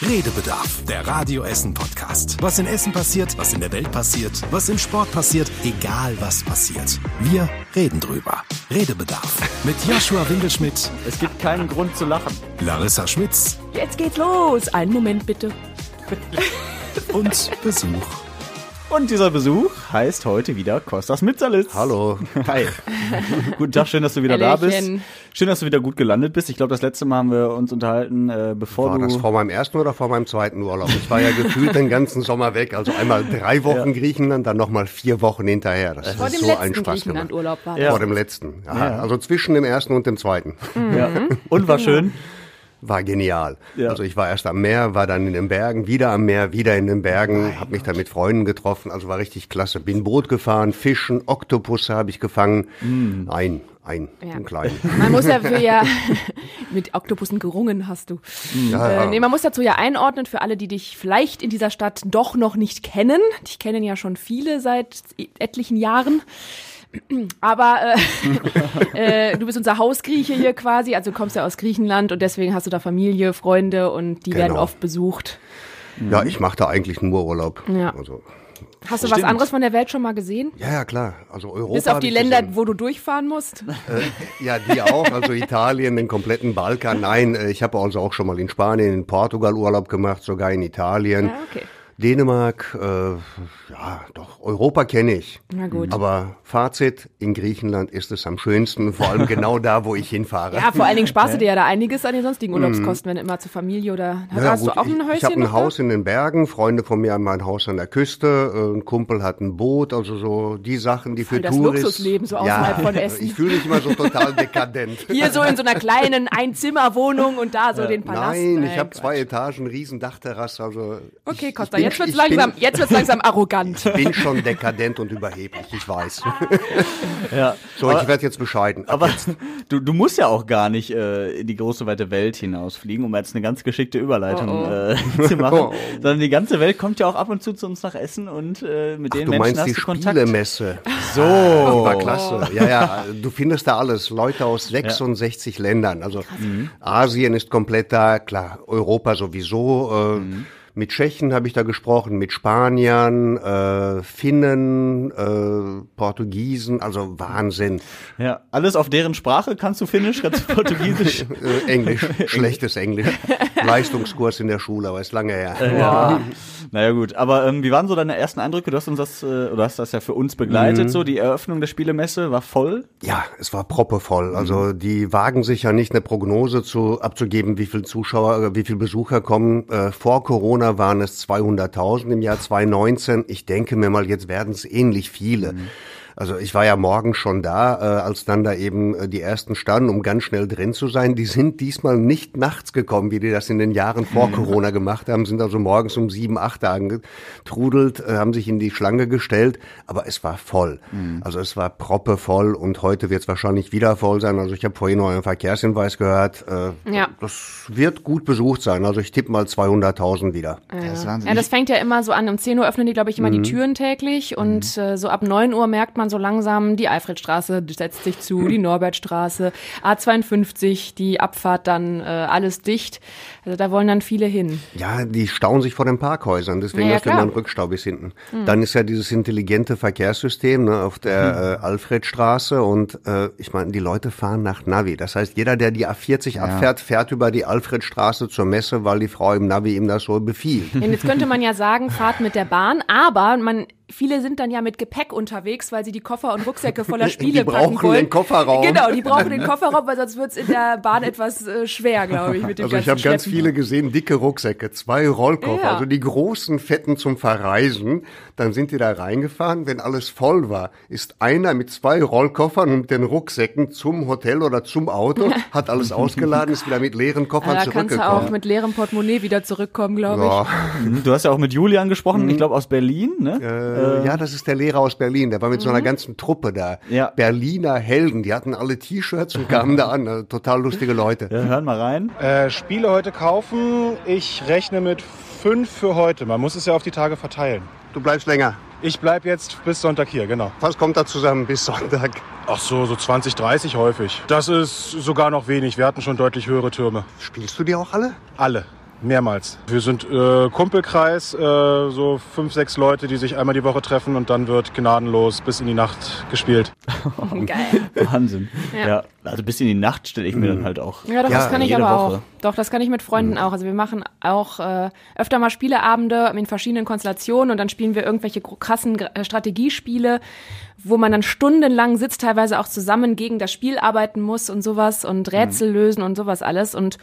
Redebedarf, der Radio Essen Podcast. Was in Essen passiert, was in der Welt passiert, was im Sport passiert, egal was passiert. Wir reden drüber. Redebedarf mit Joshua Windelschmidt, Es gibt keinen Grund zu lachen. Larissa Schmitz Jetzt geht's los. Einen Moment bitte. und Besuch. Und dieser Besuch heißt heute wieder Kostas Mitzerlitz. Hallo. Hi. Guten Tag, schön, dass du wieder da bist. Hallöchen. Schön, dass du wieder gut gelandet bist. Ich glaube, das letzte Mal haben wir uns unterhalten, äh, bevor War du... das vor meinem ersten oder vor meinem zweiten Urlaub? Ich war ja gefühlt den ganzen Sommer weg. Also einmal drei Wochen Griechenland, dann nochmal vier Wochen hinterher. Das Vor ist dem so letzten ein Spaß gemacht. Griechenland-Urlaub war Ja. Vor dem letzten. Aha, Also zwischen dem ersten und dem zweiten. ja. Und war schön. War genial. Ja. Also ich war erst am Meer, war dann in den Bergen, wieder am Meer, wieder in den Bergen, habe mich dann mit Freunden getroffen. Also war richtig klasse. Bin Boot gefahren, Fischen, Oktopusse habe ich gefangen. Ein, ein, Ja. einen kleinen. Man muss dafür ja mit Oktopussen gerungen hast du. Ja, Äh, nee, man muss dazu ja einordnen für alle, die dich vielleicht in dieser Stadt doch noch nicht kennen. Dich kennen ja schon viele seit etlichen Jahren. Aber äh, äh, du bist unser Hausgrieche hier quasi, also du kommst ja aus Griechenland und deswegen hast du da Familie, Freunde und die werden Genau. oft besucht. Ja, ich mache da eigentlich nur Urlaub. Ja. Also, Hast du was Stimmt. anderes von der Welt schon mal gesehen? ja, ja, klar. Also Europa. Bis auf die Länder, gesehen. wo du durchfahren musst? Ja, die auch, also Italien, den kompletten Balkan. Nein, äh, ich habe also auch schon mal in Spanien, in Portugal Urlaub gemacht, sogar in Italien. Ja, okay. Dänemark, äh, ja, doch, Europa kenne ich. Na gut. Aber Fazit, in Griechenland ist es am schönsten, vor allem genau da, wo ich hinfahre. Ja, vor allen Dingen sparst du dir ja da einiges an den sonstigen Urlaubskosten, wenn du immer zur Familie oder Mhm. Ja, hast gut, du auch ein ich, Häuschen ich habe ein Haus in den Bergen, Freunde von mir haben ein Haus an der Küste, äh, ein Kumpel hat ein Boot, also so die Sachen, die für das Touristen... Luxusleben so außerhalb von Essen. Ich fühle mich immer so total dekadent. da? Hier so in so einer kleinen Einzimmerwohnung und da so den Palast. Nein, ich habe Quatsch. zwei Etagen, riesen Dachterrasse, also... Okay, ich, Costa, ich bin- jetzt wird's langsam, Bin, jetzt wird's langsam arrogant. ich bin schon dekadent und überheblich, ich weiß. Ja. So, ich werde jetzt bescheiden. Ab Aber du, du musst ja auch gar nicht äh, in die große weite Welt hinausfliegen, um jetzt eine ganz geschickte Überleitung Oh, Äh, zu machen. Oh, oh. Sondern die ganze Welt kommt ja auch ab und zu zu uns nach Essen und äh, mit den Du Menschen meinst hast die du Kontakt. Spielemesse? So. War klasse. Ja, ja, du findest da alles. Leute aus 66 Ländern. Also Asien ist komplett da, klar, Europa sowieso. Äh, Mit Tschechen habe ich da gesprochen, mit Spaniern, äh, Finnen, äh, Portugiesen, also Wahnsinn. Ja, alles auf deren Sprache. Kannst du Finnisch, kannst du Portugiesisch? Äh, Englisch, schlechtes Englisch. Leistungskurs in der Schule, aber ist lange her. Ja. Naja gut, aber ähm, wie waren so deine ersten Eindrücke? Du hast uns das, äh, oder hast das ja für uns begleitet, Mhm. so die Eröffnung der Spielemesse war voll. Ja, es war proppevoll. Also die wagen sich ja nicht eine Prognose zu abzugeben, wie viel Zuschauer, äh, wie viel Besucher kommen. Äh, vor Corona waren es 200.000 im Jahr 2019. Ich denke mir mal, jetzt werden es ähnlich viele. Also ich war ja morgen schon da, äh, als dann da eben äh, die ersten standen, um ganz schnell drin zu sein. Die sind diesmal nicht nachts gekommen, wie die das in den Jahren vor Corona gemacht haben, sind also morgens um sieben, acht Tagen getrudelt, äh, haben sich in die Schlange gestellt, aber es war voll. Also es war proppevoll und heute wird es wahrscheinlich wieder voll sein. Also ich habe vorhin noch einen Verkehrshinweis gehört. Äh, Ja. Das wird gut besucht sein. Also ich tippe mal 200.000 wieder. Das ist Ja, das fängt ja immer so an. Um 10 Uhr öffnen die, glaube ich, immer Mhm. die Türen täglich. Und äh, so ab 9 Uhr merkt man so langsam, die Alfredstraße setzt sich zu, die Norbertstraße, A52, die Abfahrt dann äh, alles dicht. Also da wollen dann viele hin. Ja, die stauen sich vor den Parkhäusern, deswegen Ja, ja, hast du immer einen. Rückstau bis hinten. Dann ist ja dieses intelligente Verkehrssystem ne, auf der äh, Alfredstraße und äh, ich meine, die Leute fahren nach Navi. Das heißt, jeder, der die A40 abfährt, fährt über die Alfredstraße zur Messe, weil die Frau im Navi ihm das so befiehlt. Und jetzt könnte man ja sagen, fahrt mit der Bahn, aber man viele sind dann ja mit Gepäck unterwegs, weil sie die Koffer und Rucksäcke voller Spiele Die brauchen packen wollen. den Kofferraum. Genau, die brauchen den Kofferraum, weil sonst wird's in der Bahn etwas äh, schwer, glaube ich, mit dem Also ich habe ganz viele gesehen, dicke Rucksäcke, zwei Rollkoffer, Ja. also die großen Fetten zum Verreisen. Dann sind die da reingefahren, wenn alles voll war, ist einer mit zwei Rollkoffern und den Rucksäcken zum Hotel oder zum Auto, hat alles ausgeladen, ist wieder mit leeren Koffern Ja, da kannst du zurückgekommen. auch mit leerem Portemonnaie wieder zurückkommen, glaube ich. Ja, Du hast ja auch mit Julian gesprochen, Mhm. ich glaube aus Berlin, ne? äh, ja, das ist der Lehrer aus Berlin, der war mit so einer ganzen Truppe da. Ja. Berliner Helden, die hatten alle T-Shirts und kamen da an, also total lustige Leute. Ja, hören mal rein. Äh, Spiele heute kaufen. Ich rechne mit fünf für heute. Man muss es ja auf die Tage verteilen. Du bleibst länger. Ich bleib jetzt bis Sonntag hier, genau. Was kommt da zusammen bis Sonntag? Ach so, so 20, 30 häufig. Das ist sogar noch wenig. Wir hatten schon deutlich höhere Türme. Spielst du die auch alle? Alle. Mehrmals. Wir sind äh, Kumpelkreis, äh, so fünf, sechs Leute, die sich einmal die Woche treffen und dann wird gnadenlos bis in die Nacht gespielt. Geil. Wahnsinn. Ja. Ja. also bis in die Nacht stelle ich mir dann halt auch. Ja, doch, Ja, das kann ich aber Woche. auch. Doch, das kann ich mit Freunden auch. Also wir machen auch äh, öfter mal Spieleabende in verschiedenen Konstellationen und dann spielen wir irgendwelche krassen äh, Strategiespiele, wo man dann stundenlang sitzt, teilweise auch zusammen gegen das Spiel arbeiten muss und sowas und Rätsel lösen und sowas alles. Und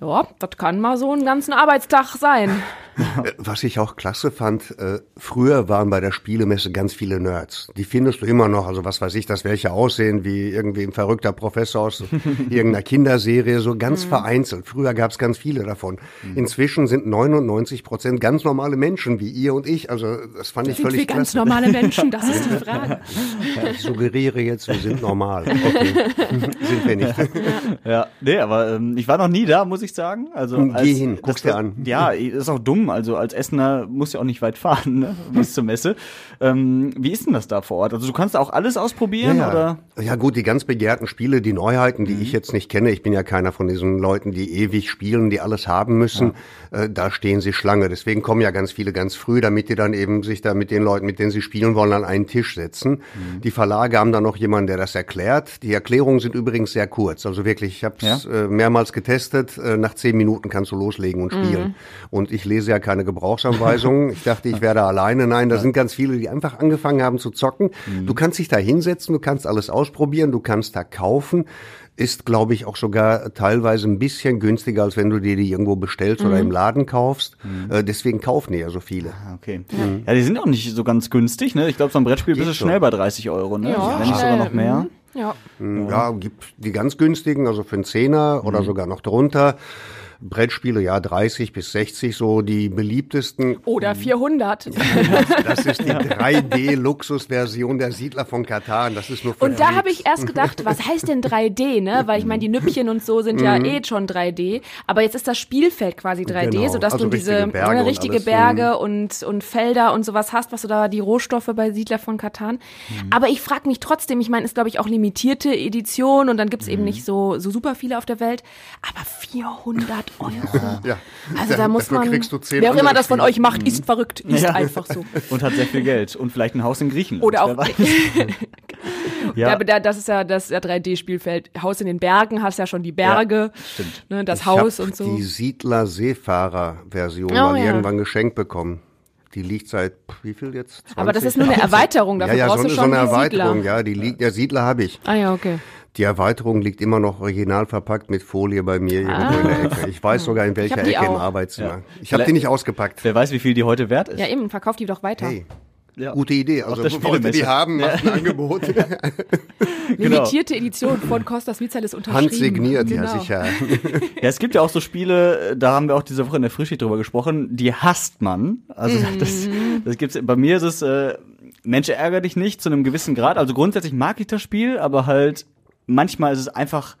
ja, das kann mal so einen ganzen Arbeitstag sein. Äh, Was ich auch klasse fand, äh, früher waren bei der Spielemesse ganz viele Nerds. Die findest du immer noch, also was weiß ich, dass welche aussehen wie irgendwie ein verrückter Professor aus irgendeiner Kinderserie, so ganz Mhm. vereinzelt. Früher gab es ganz viele davon. Inzwischen sind 99 Prozent ganz normale Menschen wie ihr und ich. Also das fand ich Sind völlig wir ganz klasse. normale Menschen? Das ist die Frage. Ich suggeriere jetzt, wir sind normal. Okay. sind wir nicht. Ja, nee, aber ähm, ich war noch nie da, muss ich sagen. Also Geh als, hin, guck's das dir an. Ja, ist auch dumm. Also als Essener muss ja auch nicht weit fahren, ne, bis zur Messe. Ähm, wie ist denn das da vor Ort? Also du kannst auch alles ausprobieren ja, oder? Ja. ja gut, die ganz begehrten Spiele, die Neuheiten, die Mhm. ich jetzt nicht kenne, ich bin ja keiner von diesen Leuten, die ewig spielen, die alles haben müssen, äh, da stehen sie Schlange. Deswegen kommen ja ganz viele ganz früh, damit die dann eben sich da mit den Leuten, mit denen sie spielen wollen, an einen Tisch setzen. Mhm. Die Verlage haben dann noch jemanden, der das erklärt. Die Erklärungen sind übrigens sehr kurz. Also wirklich, ich habe es äh, mehrmals getestet. Äh, nach zehn Minuten kannst du loslegen und spielen. Und ich lese ja keine Gebrauchsanweisungen. ich dachte, ich werde alleine. Nein, da sind ganz viele, die einfach angefangen haben zu zocken. Du kannst dich da hinsetzen, du kannst alles ausprobieren, du kannst da kaufen. Ist, glaube ich, auch sogar teilweise ein bisschen günstiger, als wenn du dir die irgendwo bestellst oder im Laden kaufst. Äh, deswegen kaufen die ja so viele. Ah, Okay. Ja, die sind auch nicht so ganz günstig, ne? Ich glaube, so ein Brettspiel bist du Geht schon. schnell bei 30 Euro, ne? Ja, Wenn nicht sogar noch mehr. mhm. Ja. Mhm. Ja, gibt die ganz günstigen, also für einen Zehner oder sogar noch drunter. Brettspiele, ja, 30 bis 60, so die beliebtesten. Oder 400. Das ist die 3D-Luxusversion der Siedler von Katan. Das ist nur für Und da habe ich erst gedacht, was heißt denn 3D, ne? Weil ich meine, die Nüppchen und so sind ja eh schon 3D. Aber jetzt ist das Spielfeld quasi 3D, Genau, sodass also du diese richtige Berge ne, und richtige alles, Berge und, und Felder und sowas hast, was du da, die Rohstoffe bei Siedler von Katan. Aber ich frage mich trotzdem, ich meine, ist glaube ich auch limitierte Edition und dann gibt's eben nicht so, so super viele auf der Welt. Aber 400 Euro. Ja. Also da muss Dafür man, kriegst du zehn wer auch immer das von euch macht, ist verrückt, ist Ja. einfach so. Und hat sehr viel Geld. Und vielleicht ein Haus in Griechenland. Oder auch. Ja, ja. aber da, das ist ja das ja 3D-Spielfeld. Haus in den Bergen, hast ja schon die Berge, stimmt. Ne, das Ich Haus und so. die Siedler-Seefahrer-Version Oh, mal ja. irgendwann geschenkt bekommen. Die liegt seit, wie viel jetzt? 20? Aber das ist nur eine Erweiterung, dafür ja, ja, brauchst so, du so schon eine die Erweiterung, Siedler. ja, die liegt, der Siedler habe ich. Ah ja, okay. Die Erweiterung liegt immer noch original verpackt mit Folie bei mir irgendwo in der Ecke. Ich weiß sogar in welcher Ecke im auch. Arbeitszimmer. Ja. Ich habe die nicht ausgepackt. Wer weiß, wie viel die heute wert ist. Ja, eben, verkauf die doch weiter. Hey, Ja. gute Idee. Also der wollt ihr Spielemesse. die haben, macht ein Angebot. genau. Limitierte Edition von Costas Vizal ist unterschrieben. Handsigniert, genau. ja sicher. Ja, es gibt ja auch so Spiele, da haben wir auch diese Woche in der Frühschicht drüber gesprochen, die hasst man. Also das, das gibt's, bei mir ist es, äh, Mensch, ärger dich nicht zu einem gewissen Grad. Also grundsätzlich mag ich das Spiel, aber halt manchmal ist es einfach,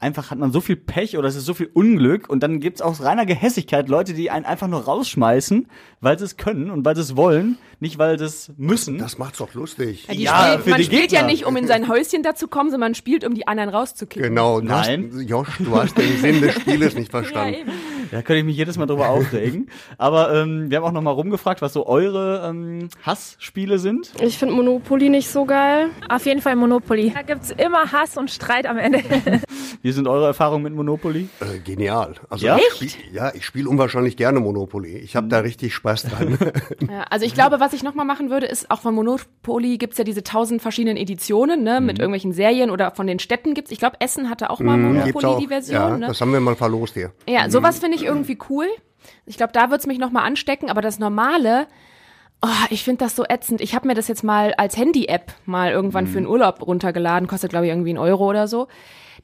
einfach hat man so viel Pech oder es ist so viel Unglück und dann gibt's aus reiner Gehässigkeit Leute, die einen einfach nur rausschmeißen, weil sie es können und weil sie es wollen, nicht weil sie es müssen. Das macht's doch lustig. Ja, die Ja, spielt, für man die spielt ja Gegner. nicht, um in sein Häuschen da zu kommen, sondern man spielt, um die anderen rauszukicken. Genau. Nein. Hast, Josh, du hast den Sinn des Spieles nicht Ja, verstanden. eben. Da könnte ich mich jedes Mal drüber aufregen. Aber ähm, wir haben auch noch mal rumgefragt, was so eure ähm, Hassspiele sind. Ich finde Monopoly nicht so geil. Auf jeden Fall Monopoly. Da gibt's immer Hass und Streit am Ende. Wie sind eure Erfahrungen mit Monopoly? Äh, genial. Also Ja? ich spiel, ja, ich spiele unwahrscheinlich gerne Monopoly. Ich habe da richtig Spaß dran. Ja, also ich glaube, was ich nochmal machen würde, ist auch von Monopoly gibt's ja diese tausend verschiedenen Editionen, ne, Mhm. mit irgendwelchen Serien oder von den Städten gibt's. Ich glaube, Essen hatte auch mal Gibt's Monopoly, auch. die Version. ja, ne? das haben wir mal verlost hier. Ja, sowas finde ich irgendwie cool. Ich glaube, da wird's mich nochmal anstecken, aber das Normale, oh, ich finde das so ätzend. Ich habe mir das jetzt mal als Handy-App mal irgendwann für einen Urlaub runtergeladen, kostet glaube ich irgendwie einen Euro oder so.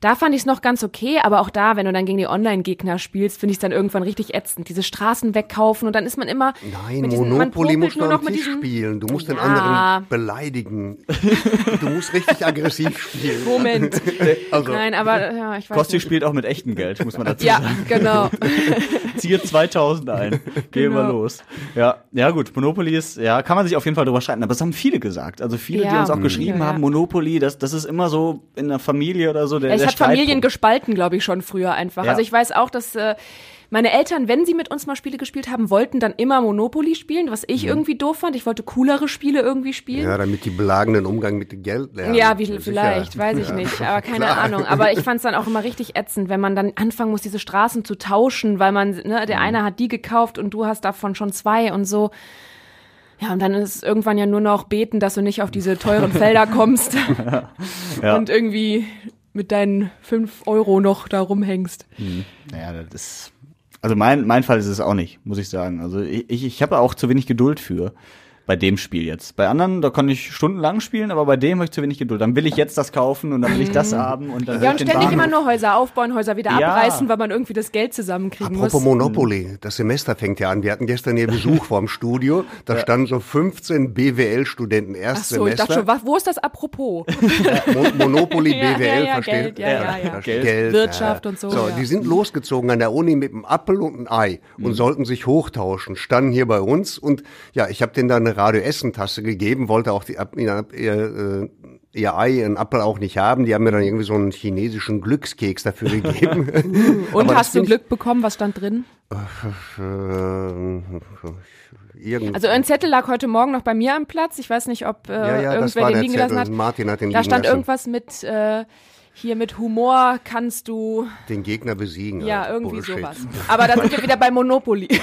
Da fand ich es noch ganz okay, aber auch da, wenn du dann gegen die Online-Gegner spielst, finde ich es dann irgendwann richtig ätzend. Diese Straßen wegkaufen und dann ist man immer. Nein, mit diesen, Monopoly man musst du nur am noch mit Tisch spielen. Du musst den Ja. anderen beleidigen. du musst richtig aggressiv spielen. Moment. Also, Nein, aber ja, ich weiß Kosti nicht. spielt auch mit echtem Geld, muss man dazu Ja, sagen. genau. Ziehe 2000 ein. Gehen wir Genau. los. Ja, ja gut, Monopoly ist, ja, kann man sich auf jeden Fall drüber streiten, aber es haben viele gesagt. Also viele, die Ja. uns auch geschrieben Ja, ja. haben, Monopoly, das, das ist immer so in der Familie oder so der, Ja, der hat Familien gespalten, glaube ich, schon früher einfach. Ja. Also ich weiß auch, dass äh, Meine Eltern, wenn sie mit uns mal Spiele gespielt haben, wollten dann immer Monopoly spielen, was ich irgendwie doof fand. Ich wollte coolere Spiele irgendwie spielen. Ja, damit die belagenden Umgang mit dem Geld lernen. Ja, wie, Sicher. vielleicht, weiß ich nicht, aber keine Klar. Ahnung. Aber ich fand es dann auch immer richtig ätzend, wenn man dann anfangen muss, diese Straßen zu tauschen, weil man, ne, der eine hat die gekauft und du hast davon schon zwei und so. Ja, und dann ist es irgendwann ja nur noch beten, dass du nicht auf diese teuren Felder kommst Ja. und irgendwie mit deinen fünf Euro noch da rumhängst. Naja, das ist. Also mein, mein Fall ist es auch nicht, muss ich sagen. Also ich, ich, ich habe auch zu wenig Geduld für. Bei dem Spiel jetzt. Bei anderen, da kann ich stundenlang spielen, aber bei dem habe ich zu wenig Geduld. Dann will ich jetzt das kaufen und dann will ich das haben und dann will Ja, und ständig immer nur Häuser aufbauen, Häuser wieder Ja. abreißen, weil man irgendwie das Geld zusammenkriegen Apropos muss. Monopoly, das Semester fängt ja an. Wir hatten gestern hier Besuch vorm Studio. Da standen so 15 BWL-Studenten Ach so, ich Erstsemester. dachte schon, was, wo ist das apropos? Mo Monopoly, Ja, BWL, ja, ja, versteht? Geld, ja, ja, ja. Geld. steht Wirtschaft und so, So, ja. die sind losgezogen an der Uni mit einem Apfel und einem Ei Mhm. und sollten sich hochtauschen. Standen hier bei uns und ja, ich habe denen da eine Radio Essen Tasse gegeben, wollte auch die, ihr, ihr, äh, ihr Ei, ein Apfel auch nicht haben. Die haben mir dann irgendwie so einen chinesischen Glückskeks dafür gegeben. Und hast du Glück bekommen? Was stand drin? Ich, äh, irgend- Also ein Zettel lag heute Morgen noch bei mir am Platz. Ich weiß nicht, ob äh, ja, ja, das irgendwer den liegen gelassen Zettel. hat. Martin hat den Da liegen stand lassen. irgendwas mit äh, hier mit Humor kannst du Den Gegner besiegen. ja Alter. irgendwie Bullshit. sowas. Aber da sind wir wieder bei Monopoly.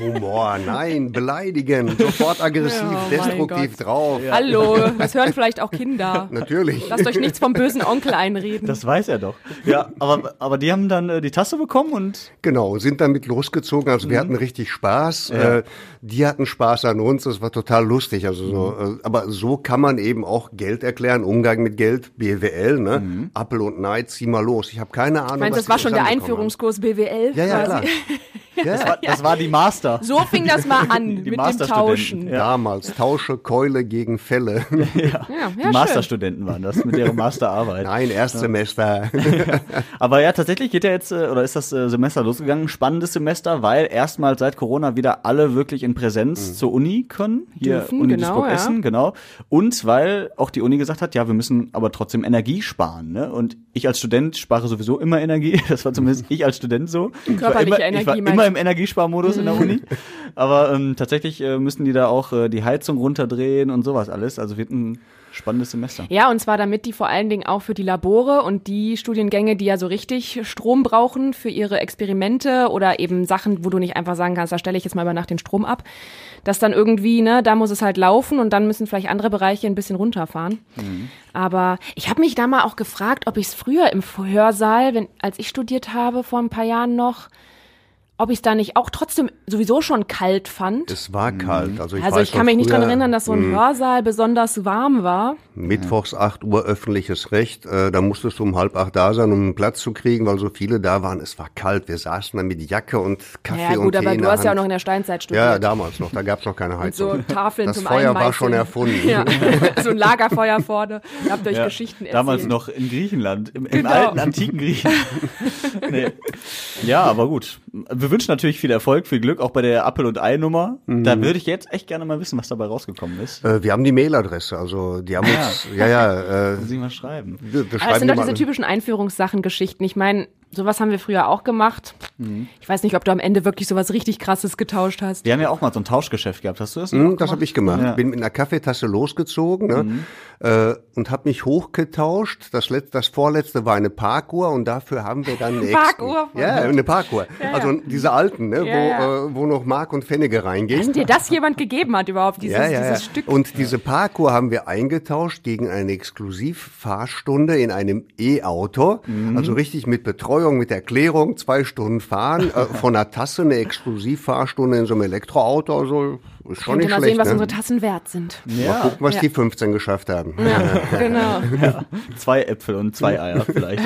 Humor, nein, beleidigen, sofort aggressiv, Ja, mein destruktiv drauf. Hallo, das hören vielleicht auch Kinder. Natürlich. Lasst euch nichts vom bösen Onkel einreden. Das weiß er doch. Ja, aber, aber die haben dann äh, die Tasse bekommen und Genau, sind damit losgezogen. Also wir hatten richtig Spaß. Äh, die hatten Spaß an uns. Das war total lustig. Also so, äh, aber so kann man eben auch Geld erklären, Umgang mit Geld, BWL, ne? Appel und Nei, zieh mal los. Ich habe keine Ahnung. ich meine, was das war schon der Einführungskurs BWL. Ja, ja, klar. quasi. Ja, das war die Master. So fing das mal an Die mit dem Masterstudenten. Tauschen. Ja. Damals Tausche Keule gegen Fälle. Ja. Ja, die. Masterstudenten waren das mit ihrer Masterarbeit. Nein, Erstsemester. Aber ja, tatsächlich geht ja jetzt, äh, oder ist das äh, Semester losgegangen, spannendes Semester, weil erstmal seit Corona wieder alle wirklich in Präsenz zur Uni können. Hier Dürfen, Uni genau, Duisburg ja. Essen, genau. Und weil auch die Uni gesagt hat, ja, wir müssen aber trotzdem Energie sparen. Ne? Und ich als Student spare sowieso immer Energie. Das war zumindest ich als Student so. Ich war Körperliche immer, ich war Energie, immer im Energiesparmodus in der Uni. Aber ähm, tatsächlich äh, müssen die da auch äh, die Heizung runterdrehen und sowas alles. Also wird ein spannendes Semester. Ja, und zwar damit die vor allen Dingen auch für die Labore und die Studiengänge, die ja so richtig Strom brauchen für ihre Experimente oder eben Sachen, wo du nicht einfach sagen kannst, da stelle ich jetzt mal über Nacht den Strom ab, dass dann irgendwie, ne, da muss es halt laufen und dann müssen vielleicht andere Bereiche ein bisschen runterfahren. Aber ich habe mich da mal auch gefragt, ob ich es früher im Hörsaal, wenn, als ich studiert habe, vor ein paar Jahren noch, ob ich es da nicht auch trotzdem sowieso schon kalt fand. Es war kalt. Also ich, also weiß ich kann mich nicht dran früher, erinnern, dass so ein Hörsaal besonders warm war. Mittwochs 8 Uhr öffentliches Recht. Äh, da musstest du um halb acht da sein, um einen Platz zu kriegen, weil so viele da waren. Es war kalt. Wir saßen da mit Jacke und Kaffee Ja und gut, Tee aber in du der hast ja auch noch in der Steinzeit studiert. Ja, damals noch. Da gab's noch keine Und so Heizung. Tafeln Das zum Feuer war schon erfunden. Ja, so ein Lagerfeuer vorne. Ihr habt euch Ja, Geschichten erzählt. Damals noch in Griechenland, im, im Genau. alten, antiken Griechenland. nee. Ja, aber gut. Wir wünschen natürlich viel Erfolg, viel Glück, auch bei der Apfel- und Ei-Nummer. Da würde ich jetzt echt gerne mal wissen, was dabei rausgekommen ist. Äh, wir haben die Mailadresse. Also die haben uns, ja, ja, äh, Muss ich mal schreiben. wir, wir Aber es schreiben sind die doch diese typischen Einführungssachen, Geschichten. Ich meine, sowas haben wir früher auch gemacht. Ich weiß nicht, ob du am Ende wirklich sowas richtig krasses getauscht hast. Wir haben ja auch mal so ein Tauschgeschäft gehabt. Hast du das? Hm, das habe ich gemacht. Ja. Bin mit einer Kaffeetasse losgezogen ne, äh, und habe mich hochgetauscht. Das, letzte, das vorletzte war eine Parkuhr und dafür haben wir dann eine Parkuhr? Ja, eine Parkuhr. Also diese alten, ne, Ja, wo, ja. Äh, wo noch Mark und Pfennige reingehen. Dass dir das jemand gegeben hat überhaupt, dieses, ja, ja, ja. dieses Stück. Und diese Parkour haben wir eingetauscht gegen eine Exklusivfahrstunde in einem E-Auto. Mhm. Also richtig mit Betreuung, mit Erklärung, zwei Stunden fahren, äh, von einer Tasse eine Exklusivfahrstunde in so einem Elektroauto. Also ist schon nicht mal schlecht. sehen, was ne? unsere Tassen wert sind. Mal gucken, was Ja. die 15 geschafft haben. Ja, genau. Zwei Äpfel und zwei Eier vielleicht.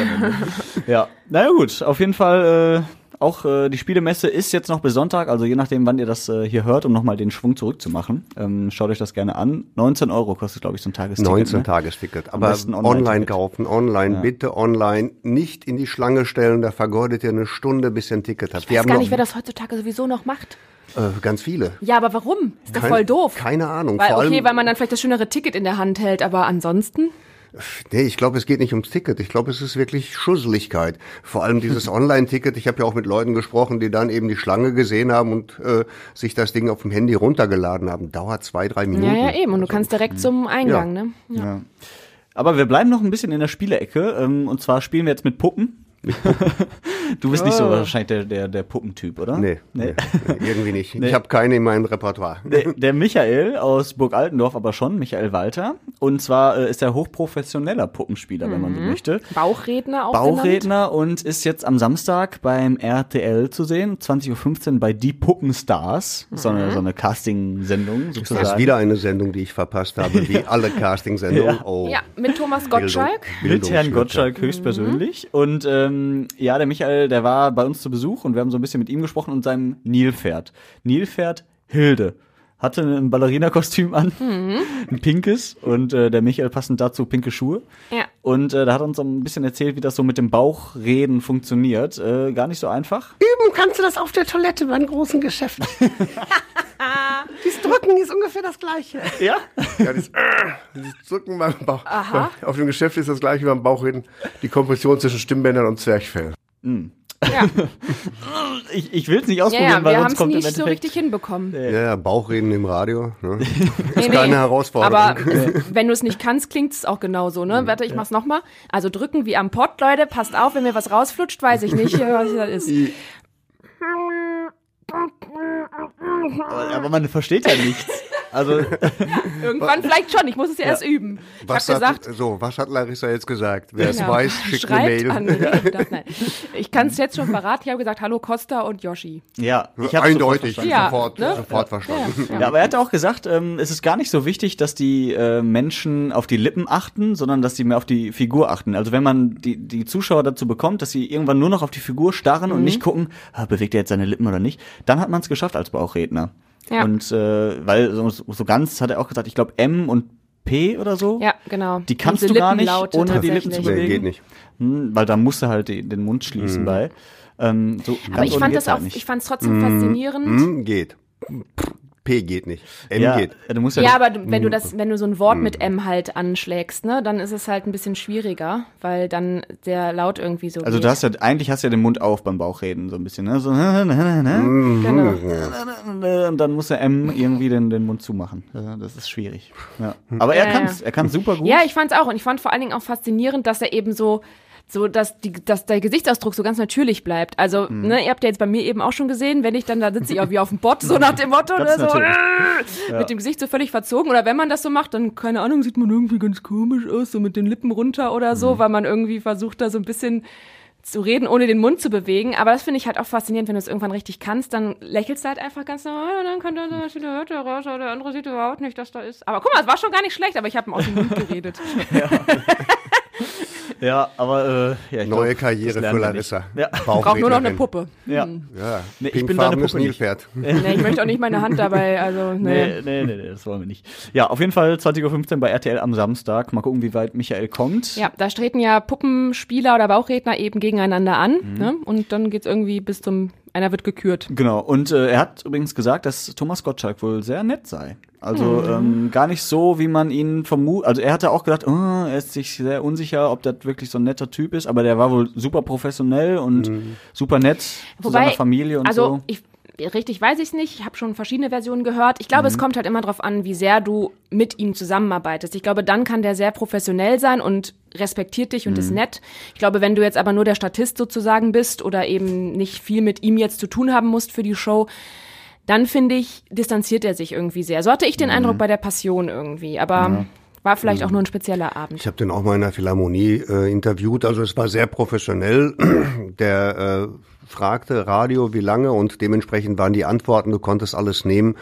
Ja, naja gut, auf jeden Fall äh, auch äh, die Spielemesse ist jetzt noch bis Sonntag, also je nachdem, wann ihr das äh, hier hört, um nochmal den Schwung zurückzumachen. Ähm, schaut euch das gerne an. 19 Euro kostet, glaube ich, so ein Tagesticket. 19 ne? Tagesticket. Am Aber online, Online-Ticket. kaufen, online, bitte online. Nicht in die Schlange stellen, da vergeudet ihr eine Stunde, bis ihr ein Ticket habt. Ich weiß gar nicht, wer das heutzutage sowieso noch macht. äh, ganz viele. Ja, aber warum? Ist doch Kein- voll doof. Keine Ahnung. Weil, Vor allem, okay, weil man dann vielleicht das schönere Ticket in der Hand hält, aber ansonsten? Nee, ich glaube, es geht nicht ums Ticket. Ich glaube, es ist wirklich Schusseligkeit. Vor allem dieses Online-Ticket. Ich habe ja auch mit Leuten gesprochen, die dann eben die Schlange gesehen haben und äh, sich das Ding auf dem Handy runtergeladen haben. Dauert zwei, drei Minuten. Ja, ja, eben. Und du Also, kannst direkt zum Eingang, Ja. ne? Ja. Ja. Aber wir bleiben noch ein bisschen in der Spielecke. Ähm, und zwar spielen wir jetzt mit Puppen. du bist nicht so wahrscheinlich der, der, der Puppentyp, oder? Nee, nee. nee irgendwie nicht. Nee. Ich habe keine in meinem Repertoire. Der, der Michael aus Burg Altendorf aber schon, Michael Walter. Und zwar äh, ist er hochprofessioneller Puppenspieler, wenn man so möchte. Bauchredner auch genannt. Bauchredner und ist jetzt am Samstag beim RTL zu sehen, 20.15 Uhr bei Die Puppenstars. So eine, so eine Casting-Sendung sozusagen. Das ist wieder eine Sendung, die ich verpasst habe, wie alle Casting-Sendungen. Ja. Oh. Ja, mit Thomas Gottschalk. Mit Herrn. Gottschalk höchstpersönlich. Und ähm, ja, der Michael, der war bei uns zu Besuch und wir haben so ein bisschen mit ihm gesprochen und seinem Nilpferd. Nilpferd Hilde. Hatte ein Ballerina-Kostüm an, ein pinkes und äh, der Michael passend dazu pinke Schuhe. Ja. Und äh, da hat er uns so ein bisschen erzählt, wie das so mit dem Bauchreden funktioniert. Äh, gar nicht so einfach. Üben kannst du das auf der Toilette beim großen Geschäft. Dieses Drücken ist ungefähr das Gleiche. Ja? Ja, das, das Drücken beim Bauch. Auf dem Geschäft ist das gleiche wie beim Bauchreden. Die Kompression zwischen Stimmbändern und Zwerchfell. Ja, Ich, ich will es nicht ja, ausprobieren, ja weil wir haben sonst es kommt im nicht so richtig hinbekommen. Ja, ja, Bauchreden im Radio. Ne? Nee, keine nee. Herausforderung. Aber wenn du es nicht kannst, klingt es auch genauso, ne? Warte, ich mach's nochmal. Also drücken wie am Pott, Leute. Passt auf, wenn mir was rausflutscht, weiß ich nicht, was das ist. Aber man versteht ja nichts. Also, Irgendwann vielleicht schon. Ich muss es ja, erst üben. Ich Was habe hat, gesagt, so, was hat Larissa jetzt gesagt? Wer es Genau. weiß, schickt eine Schreibt Mail. an nee. Ich kann es jetzt schon verraten. Ich habe gesagt, hallo Costa und Yoshi. ja, ich hab's Eindeutig, sofort verstanden. Ja, sofort, ne? sofort verstanden. Ja, aber er hat auch gesagt, ähm, es ist gar nicht so wichtig, dass die äh, Menschen auf die Lippen achten, sondern dass sie mehr auf die Figur achten. Also wenn man die, die Zuschauer dazu bekommt, dass sie irgendwann nur noch auf die Figur starren Mhm. und nicht gucken, ah, bewegt er jetzt seine Lippen oder nicht, dann hat man es geschafft als Bauchredner. Ja. Und äh, weil so, so ganz hat er auch gesagt, ich glaube M und P oder so. Ja, genau. Die kannst Diese du gar nicht, ohne die Lippen zu bewegen. Nee, geht nicht. Hm, weil da musst du halt die, den Mund schließen bei. Ähm, so Aber ich fand das auch, nicht. ich fand es trotzdem faszinierend. Hm, geht. P geht nicht. M ja, geht. du musst ja, Ja, aber du- wenn du Hm. das, wenn du so ein Wort mit M halt anschlägst, ne, dann ist es halt ein bisschen schwieriger, weil dann der Laut irgendwie so Also geht. du hast ja, eigentlich hast du ja den Mund auf beim Bauchreden, so ein bisschen, ne? So, genau. und dann muss der M irgendwie den, den Mund zumachen. Das ist schwierig. Ja. Aber er Ja, kann's, ja. er kann super gut. Ja, ich fand's auch und ich fand vor allen Dingen auch faszinierend, dass er eben so so dass die dass der Gesichtsausdruck so ganz natürlich bleibt. Also, Mhm. ne, ihr habt ja jetzt bei mir eben auch schon gesehen, wenn ich dann da sitze ich auch wie auf dem Bot, so nach dem Motto, ne, Ganz so äh, mit dem Gesicht so völlig verzogen oder wenn man das so macht, dann keine Ahnung, sieht man irgendwie ganz komisch aus, so mit den Lippen runter oder so, Mhm. weil man irgendwie versucht da so ein bisschen zu reden, ohne den Mund zu bewegen. Aber das finde ich halt auch faszinierend, wenn du es irgendwann richtig kannst, dann lächelst du halt einfach ganz normal und dann raus, aber der andere sieht überhaupt nicht, dass da ist. Aber guck mal, es war schon gar nicht schlecht, aber ich habe ihm aus dem Mund geredet. Ja, aber äh, ja, ich Neue glaub, das Karriere für Larissa. nicht. Ja. Braucht nur noch eine Puppe. Ja. Ja, Nee, ich bin deine Puppe nicht. Nilpferd. Nee, ich möchte auch nicht meine Hand dabei, also nee. Nee, nee, nee, nee, das wollen wir nicht. Ja, auf jeden Fall 20.15 Uhr bei RTL am Samstag. Mal gucken, wie weit Michael kommt. Ja, da treten ja Puppenspieler oder Bauchredner eben gegeneinander an. Ne? Und dann geht's irgendwie bis zum, einer wird gekürt. Genau, und äh, er hat übrigens gesagt, dass Thomas Gottschalk wohl sehr nett sei. Also ähm, gar nicht so, wie man ihn vermutet. Also er hatte auch gedacht, oh, er ist sich sehr unsicher, ob das wirklich so ein netter Typ ist, aber der war wohl super professionell und super nett zu seiner Familie und also so. ich richtig weiß ich es nicht. Ich habe schon verschiedene Versionen gehört. Ich glaube, es Mhm. kommt halt immer darauf an, wie sehr du mit ihm zusammenarbeitest. Ich glaube, dann kann der sehr professionell sein und respektiert dich und Mhm. ist nett. Ich glaube, wenn du jetzt aber nur der Statist sozusagen bist oder eben nicht viel mit ihm jetzt zu tun haben musst für die Show, dann finde ich, distanziert er sich irgendwie sehr. So hatte ich den Mhm. Eindruck bei der Passion irgendwie. Aber war vielleicht auch nur ein spezieller Abend. Ich habe den auch mal in der Philharmonie äh, interviewt. Also es war sehr professionell. Der äh, fragte Radio, wie lange und dementsprechend waren die Antworten, du konntest alles nehmen.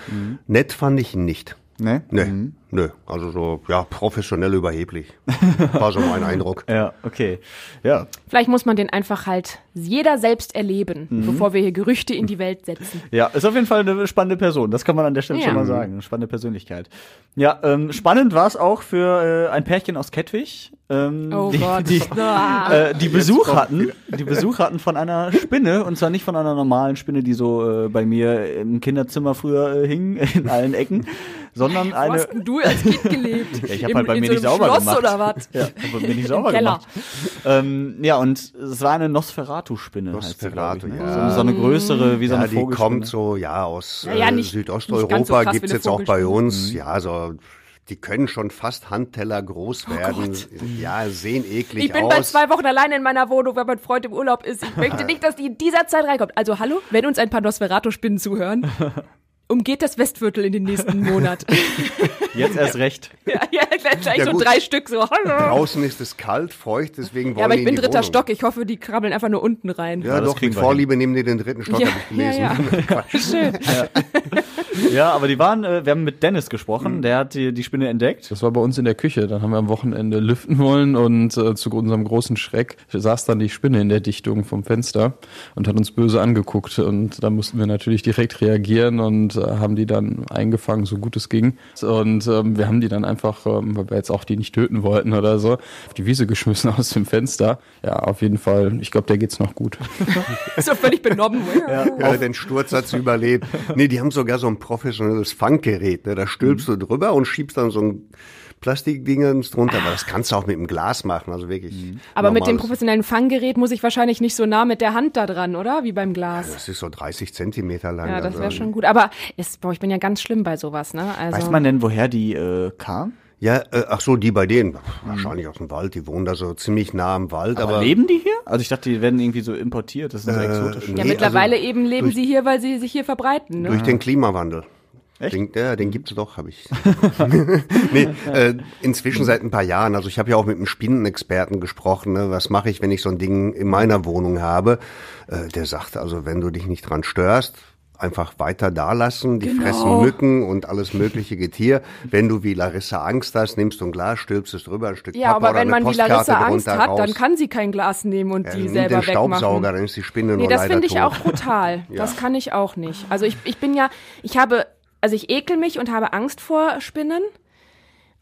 Nett fand ich ihn nicht. Ne? Nee, Mhm. Nö. Also so, ja, professionell überheblich. War so mein Eindruck. Ja, okay. Ja, Vielleicht muss man den einfach halt jeder selbst erleben, Mhm. bevor wir hier Gerüchte in die Welt setzen. Ja, ist auf jeden Fall eine spannende Person. Das kann man an der Stelle Ja. schon mal sagen. Eine spannende Persönlichkeit. Ja, ähm, spannend war es auch für äh, ein Pärchen aus Kettwig. Ähm, Oh die, Gott. Die, Ah. äh, die Besuch hatten, die Besuch hatten von einer Spinne und zwar nicht von einer normalen Spinne, die so äh, bei mir im Kinderzimmer früher äh, hing in allen Ecken, sondern Wo eine hast denn du du als Kind gelebt? Ja, ich habe halt bei mir so nicht sauber Schloss gemacht. oder was? Ja, hab bei mir nicht sauber Keller. gemacht. Ähm, ja, und es war eine Nosferatu-Spinne. sie, glaub ich, Nosferatu, ne? ja. so, so eine größere, wie so ja, eine die Vogelspinne. kommt so, ja, aus Ja, ja, äh, nicht- Südosteuropa, so gibt's eine jetzt auch bei uns. Ja, so, die können schon fast Handteller groß werden. ja, sehen eklig Oh Ich bin bei aus. zwei Wochen alleine in meiner Wohnung, weil mein Freund im Urlaub ist. Ich möchte nicht, dass die in dieser Zeit reinkommt. Also hallo, wenn uns ein paar Nosferatu-Spinnen zuhören, umgeht das Westviertel in den nächsten Monat. Jetzt erst recht. ja, ja, gleich Ja, so gut. drei Stück so. Hallo. Draußen ist es kalt, feucht, deswegen wollen Ja, aber ich in bin dritter Wohnung. Stock. Ich hoffe, die krabbeln einfach nur unten rein. Ja, das doch, mit Vorliebe nehmen die den dritten Stock, Ja, habe ich gelesen. ja, Quatsch. Schön. Ja, aber die waren, äh, wir haben mit Dennis gesprochen, der hat die, die Spinne entdeckt. Das war bei uns in der Küche. Dann haben wir am Wochenende lüften wollen und äh, zu unserem großen Schreck saß dann die Spinne in der Dichtung vom Fenster und hat uns böse angeguckt. Und da mussten wir natürlich direkt reagieren und äh, haben die dann eingefangen, so gut es ging. Und ähm, wir haben die dann einfach, ähm, weil wir jetzt auch die nicht töten wollten oder so, auf die Wiese geschmissen aus dem Fenster. Ja, auf jeden Fall. Ich glaube, der geht's noch gut. So völlig benommen. Ja, den Sturz hat's überlebt. Nee, die haben sogar so ein professionelles Fanggerät. Ne? Da stülpst du drüber und schiebst dann so ein Plastikdingens drunter. Aber das kannst du auch mit dem Glas machen, also wirklich. Aber mit dem professionellen Fanggerät muss ich wahrscheinlich nicht so nah mit der Hand da dran, oder? Wie beim Glas. Das ist so 30 Zentimeter lang. Ja, das also- wäre schon gut. Aber ist, boah, ich bin ja ganz schlimm bei sowas, ne? Also, Weiß man denn, woher die äh, kam? Ja, äh, ach so, die bei denen. Wahrscheinlich aus dem Wald. Die wohnen da so ziemlich nah am Wald. Aber, Aber, leben die hier? Also ich dachte, die werden irgendwie so importiert. Das ist so Äh, exotisch. ja, nee, mittlerweile also eben leben durch- sie hier, weil sie sich hier verbreiten. Ne? durch den Klimawandel. Echt? Den, ja, den gibt's doch, habe ich. nee, äh, inzwischen seit ein paar Jahren. Also ich habe ja auch mit einem Spinnenexperten gesprochen. Ne? Was mache ich, wenn ich so ein Ding in meiner Wohnung habe? Äh, der sagt also, wenn du dich nicht dran störst, einfach weiter da lassen. Die Genau. fressen Mücken und alles mögliche Getier. Wenn du wie Larissa Angst hast, nimmst du ein Glas, stülpst es drüber, ein Stück Ja, Pappe aber oder wenn man wie Larissa Angst hat, raus. dann kann sie kein Glas nehmen und Ja, die selber den Staubsauger, wegmachen. dann ist die Spinne Nee, nur das finde ich tot. auch brutal. Ja. Das kann ich auch nicht. Also ich, ich bin ja, ich habe, also ich ekel mich und habe Angst vor Spinnen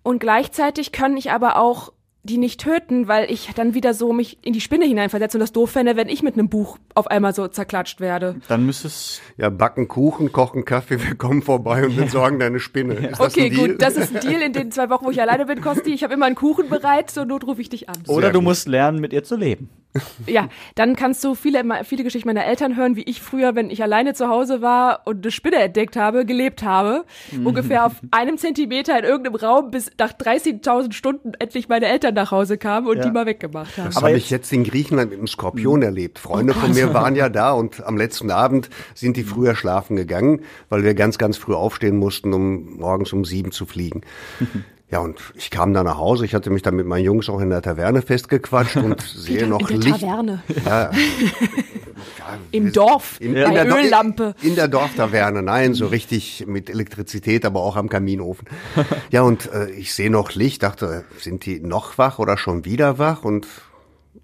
und gleichzeitig kann ich aber auch die nicht töten, weil ich dann wieder so mich in die Spinne hineinversetze und das doof fände, wenn ich mit einem Buch auf einmal so zerklatscht werde. Dann müsste es. Ja, backen Kuchen, kochen Kaffee, wir kommen vorbei und entsorgen deine Spinne. Ist das Okay, ein Deal? gut, das ist ein Deal in den zwei Wochen, wo ich alleine bin, Kosti. Ich habe immer einen Kuchen bereit, zur Not rufe ich dich an. Oder du gut. musst lernen, mit ihr zu leben. Ja, dann kannst du viele, viele Geschichten meiner Eltern hören, wie ich früher, wenn ich alleine zu Hause war und eine Spinne entdeckt habe, gelebt habe. Ungefähr auf einem Zentimeter in irgendeinem Raum, bis nach 30.000 Stunden endlich meine Eltern nach Hause kamen und Ja. die mal weggemacht haben. Das Aber habe ich jetzt in Griechenland mit einem Skorpion erlebt. Freunde von mir waren ja da und am letzten Abend sind die früher schlafen gegangen, weil wir ganz, ganz früh aufstehen mussten, um morgens um sieben zu fliegen. Ja, und ich kam da nach Hause. Ich hatte mich dann mit meinen Jungs auch in der Taverne festgequatscht und sehe in noch der Licht. Taverne. Ja, Im Dorf, in, in, der, Öllampe. in, in der Dorftaverne, nein, so richtig mit Elektrizität, aber auch am Kaminofen. Ja, und äh, ich sehe noch Licht, dachte, sind die noch wach oder schon wieder wach? Und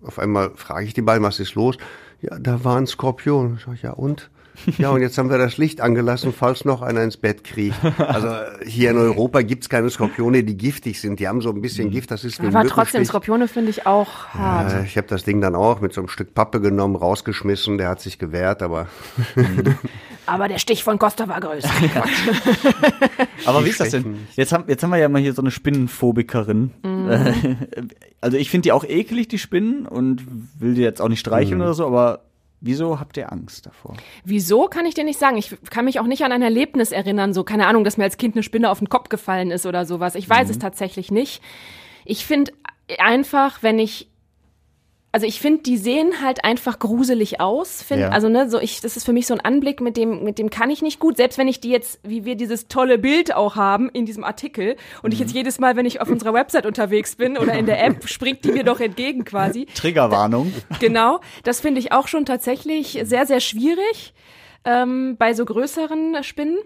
auf einmal frage ich die beiden, was ist los? Ja, da war ein Skorpion. Ich sag, ja, und? Ja, und jetzt haben wir das Licht angelassen, falls noch einer ins Bett kriecht. Also hier in Europa gibt's keine Skorpione, die giftig sind. Die haben so ein bisschen Gift, das ist Aber trotzdem. Skorpione finde ich auch hart. Äh, Ich habe das Ding dann auch mit so einem Stück Pappe genommen, rausgeschmissen. Der hat sich gewehrt, aber Aber der Stich von Costa war größer. Aber wie ist das denn? Jetzt haben, jetzt haben wir ja mal hier so eine Spinnenphobikerin. Äh, Also ich finde die auch eklig, die Spinnen, und will die jetzt auch nicht streicheln oder so, aber wieso habt ihr Angst davor? Wieso kann ich dir nicht sagen? Ich kann mich auch nicht an ein Erlebnis erinnern, so keine Ahnung, dass mir als Kind eine Spinne auf den Kopf gefallen ist oder sowas. Ich weiß es tatsächlich nicht. Ich finde einfach, wenn ich also ich finde, die sehen halt einfach gruselig aus. Find, Ja. Also ne, so ich, das ist für mich so ein Anblick, mit dem, mit dem kann ich nicht gut. Selbst wenn ich die jetzt, wie wir dieses tolle Bild auch haben in diesem Artikel und ich jetzt jedes Mal, wenn ich auf unserer Website unterwegs bin oder in der App, springt die mir doch entgegen quasi. Triggerwarnung. Genau, das finde ich auch schon tatsächlich sehr, sehr schwierig ähm, bei so größeren Spinnen.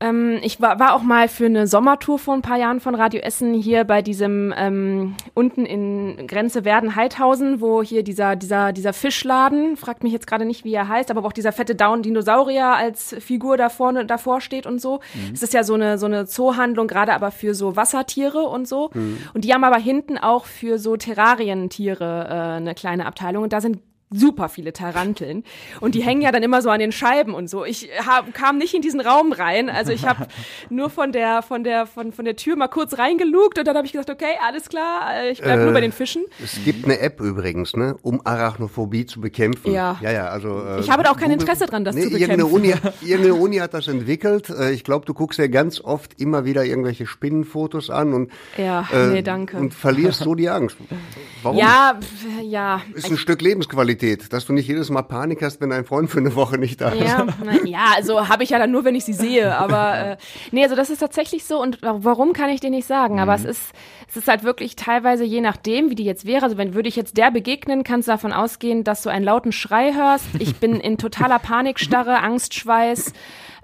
Ähm, ich war, war auch mal für eine Sommertour vor ein paar Jahren von Radio Essen hier bei diesem ähm, unten in Grenze Werden-Heidhausen, wo hier dieser, dieser, dieser Fischladen, fragt mich jetzt gerade nicht, wie er heißt, aber wo auch dieser fette Down-Dinosaurier als Figur da vorne davor steht und so. Es ist ja so eine, so eine Zoohandlung, gerade aber für so Wassertiere und so. Und die haben aber hinten auch für so Terrarientiere äh, eine kleine Abteilung. Und da sind super viele Taranteln und die hängen ja dann immer so an den Scheiben und so. Ich hab, kam nicht in diesen Raum rein, also ich habe nur von der von der von von der Tür mal kurz reingelugt und dann habe ich gesagt, okay, alles klar, äh, ich bleib Äh, nur bei den Fischen. Es gibt eine App übrigens, ne, um Arachnophobie zu bekämpfen. Ja. ja, ja also. Äh, Ich habe da auch kein Interesse dran, das nee, zu Irgendeine bekämpfen. Uni, irgendeine Uni hat das entwickelt. Äh, Ich glaube, du guckst ja ganz oft immer wieder irgendwelche Spinnenfotos an und Ja, äh, nee, danke. und verlierst so die Angst. Warum? Ja, ja. Ist ein Stück Lebensqualität, dass du nicht jedes Mal Panik hast, wenn dein Freund für eine Woche nicht da ist. Ja, na, ja, also habe ich ja dann nur, wenn ich sie sehe. Aber äh, nee, also das ist tatsächlich so. Und wa- warum kann ich dir nicht sagen? Aber es ist, es ist halt wirklich teilweise je nachdem, wie die jetzt wäre. Also wenn würde ich jetzt der begegnen, kannst du davon ausgehen, dass du einen lauten Schrei hörst. Ich bin in totaler Panikstarre, Angstschweiß.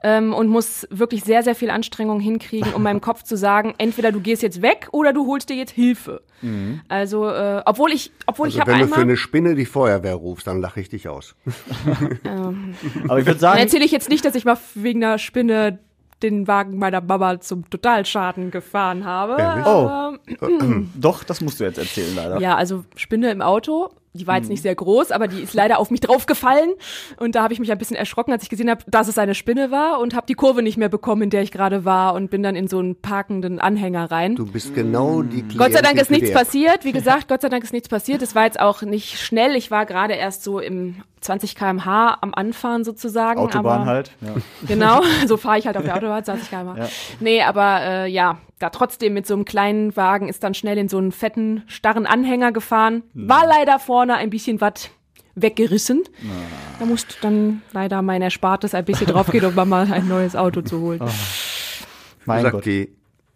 Ähm, und muss wirklich sehr, sehr viel Anstrengung hinkriegen, um meinem Kopf zu sagen, entweder du gehst jetzt weg oder du holst dir jetzt Hilfe. Also, äh, obwohl ich, obwohl Also ich habe wenn du für einmal, eine Spinne die Feuerwehr rufst, dann lache ich dich aus. Aber ich würde dann sagen, erzähle ich jetzt nicht, dass ich mal wegen einer Spinne den Wagen meiner Mama zum Totalschaden gefahren habe. Ehrlich? aber- doch, das musst du jetzt erzählen, leider. Ja, also Spinne im Auto. Die war jetzt nicht sehr groß, aber die ist leider auf mich draufgefallen. Und da habe ich mich ein bisschen erschrocken, als ich gesehen habe, dass es eine Spinne war und habe die Kurve nicht mehr bekommen, in der ich gerade war und bin dann in so einen parkenden Anhänger rein. Du bist genau die Klientin Gott sei Dank ist nichts passiert. Wie gesagt, Gott sei Dank ist nichts passiert. Es war jetzt auch nicht schnell. Ich war gerade erst so im 20 km/h am Anfahren sozusagen. Autobahn aber halt. Ja. Genau, so fahre ich halt auf der Autobahn, 20 km/h. Ja. Nee, aber äh, ja, da trotzdem mit so einem kleinen Wagen ist dann schnell in so einen fetten, starren Anhänger gefahren. Hm. War leider vorne ein bisschen was weggerissen. Da musste dann leider mein Erspartes ein bisschen draufgehen, um mal ein neues Auto zu holen. Oh. Mein Gott. die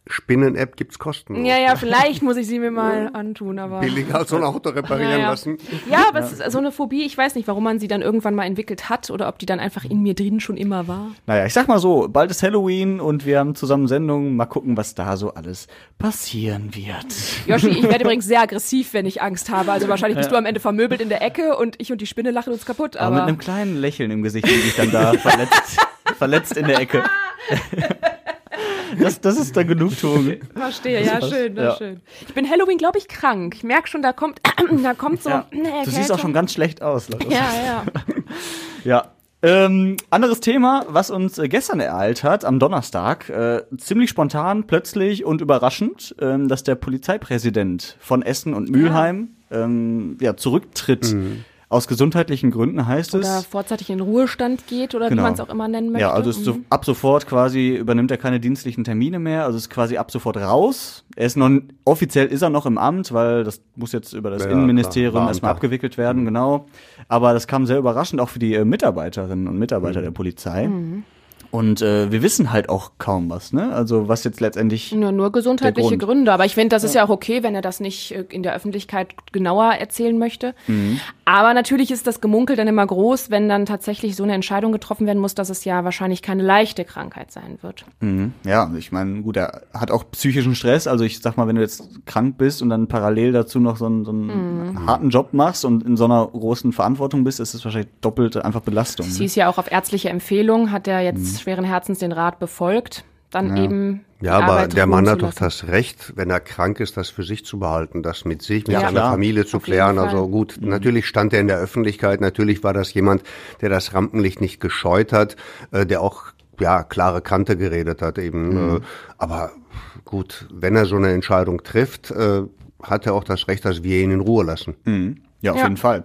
Spinnen-App gibt's kostenlos. Ja, ja, vielleicht muss ich sie mir mal antun, aber. Billiger als so ein Auto reparieren Ja, ja. lassen. Ja, aber es ist so eine Phobie, ich weiß nicht, warum man sie dann irgendwann mal entwickelt hat oder ob die dann einfach in mir drin schon immer war. Naja, ich sag mal so, bald ist Halloween und wir haben zusammen Sendungen. Mal gucken, was da so alles passieren wird. Joshi, ich werde übrigens sehr aggressiv, wenn ich Angst habe. Also wahrscheinlich bist du am Ende vermöbelt in der Ecke und ich und die Spinne lachen uns kaputt. Aber, Aber, mit einem kleinen Lächeln im Gesicht liege ich dann da verletzt, verletzt in der Ecke. Das, das ist dann Genugtuung. verstehe, ja, schön, ja. Ja. schön. Ich bin Halloween, glaube ich, krank. Ich merke schon, da kommt, da kommt so. Ja. eine Du siehst auch schon ganz schlecht aus. Laura. Ja, ja. Ja. Ähm, anderes Thema, was uns äh, gestern ereilt hat, am Donnerstag, äh, ziemlich spontan, plötzlich und überraschend, ähm, dass der Polizeipräsident von Essen und Mülheim ähm, ja, zurücktritt. Aus gesundheitlichen Gründen heißt Oder es. vorzeitig in Ruhestand geht oder Genau. wie man es auch immer nennen möchte. Ja, also ist so, Mhm. ab sofort quasi übernimmt er keine dienstlichen Termine mehr, also ist quasi ab sofort raus. Er ist noch offiziell ist er noch im Amt, weil das muss jetzt über das Ja, Innenministerium klar, erstmal abgewickelt werden, genau. Aber das kam sehr überraschend auch für die äh, Mitarbeiterinnen und Mitarbeiter der Polizei. Mhm. Und äh, wir wissen halt auch kaum was, ne? Also was jetzt letztendlich Nur, nur gesundheitliche. Gründe. Aber ich finde, das ist ja auch okay, wenn er das nicht äh, in der Öffentlichkeit genauer erzählen möchte. Mhm. Aber natürlich ist das Gemunkel dann immer groß, wenn dann tatsächlich so eine Entscheidung getroffen werden muss, dass es ja wahrscheinlich keine leichte Krankheit sein wird. Mhm. Ja, ich meine, gut, er hat auch psychischen Stress. Also ich sag mal, wenn du jetzt krank bist und dann parallel dazu noch so einen, so einen Mhm. harten Job machst und in so einer großen Verantwortung bist, ist es wahrscheinlich doppelt einfach Belastung. Ne? hieß ja auch auf ärztliche Empfehlung, hat er jetzt Mhm. schweren Herzens den Rat befolgt. Dann eben. die Ja, aber Arbeit der Mann hat doch das Recht, wenn er krank ist, das für sich zu behalten, das mit sich, mit Ja, seiner klar. Familie zu Auf klären. Also gut, natürlich stand er in der Öffentlichkeit, natürlich war das jemand, der das Rampenlicht nicht gescheut hat, äh, der auch ja klare Kante geredet hat eben. Äh, aber gut, wenn er so eine Entscheidung trifft, äh, hat er auch das Recht, dass wir ihn in Ruhe lassen. Mhm. Ja, auf Ja. jeden Fall.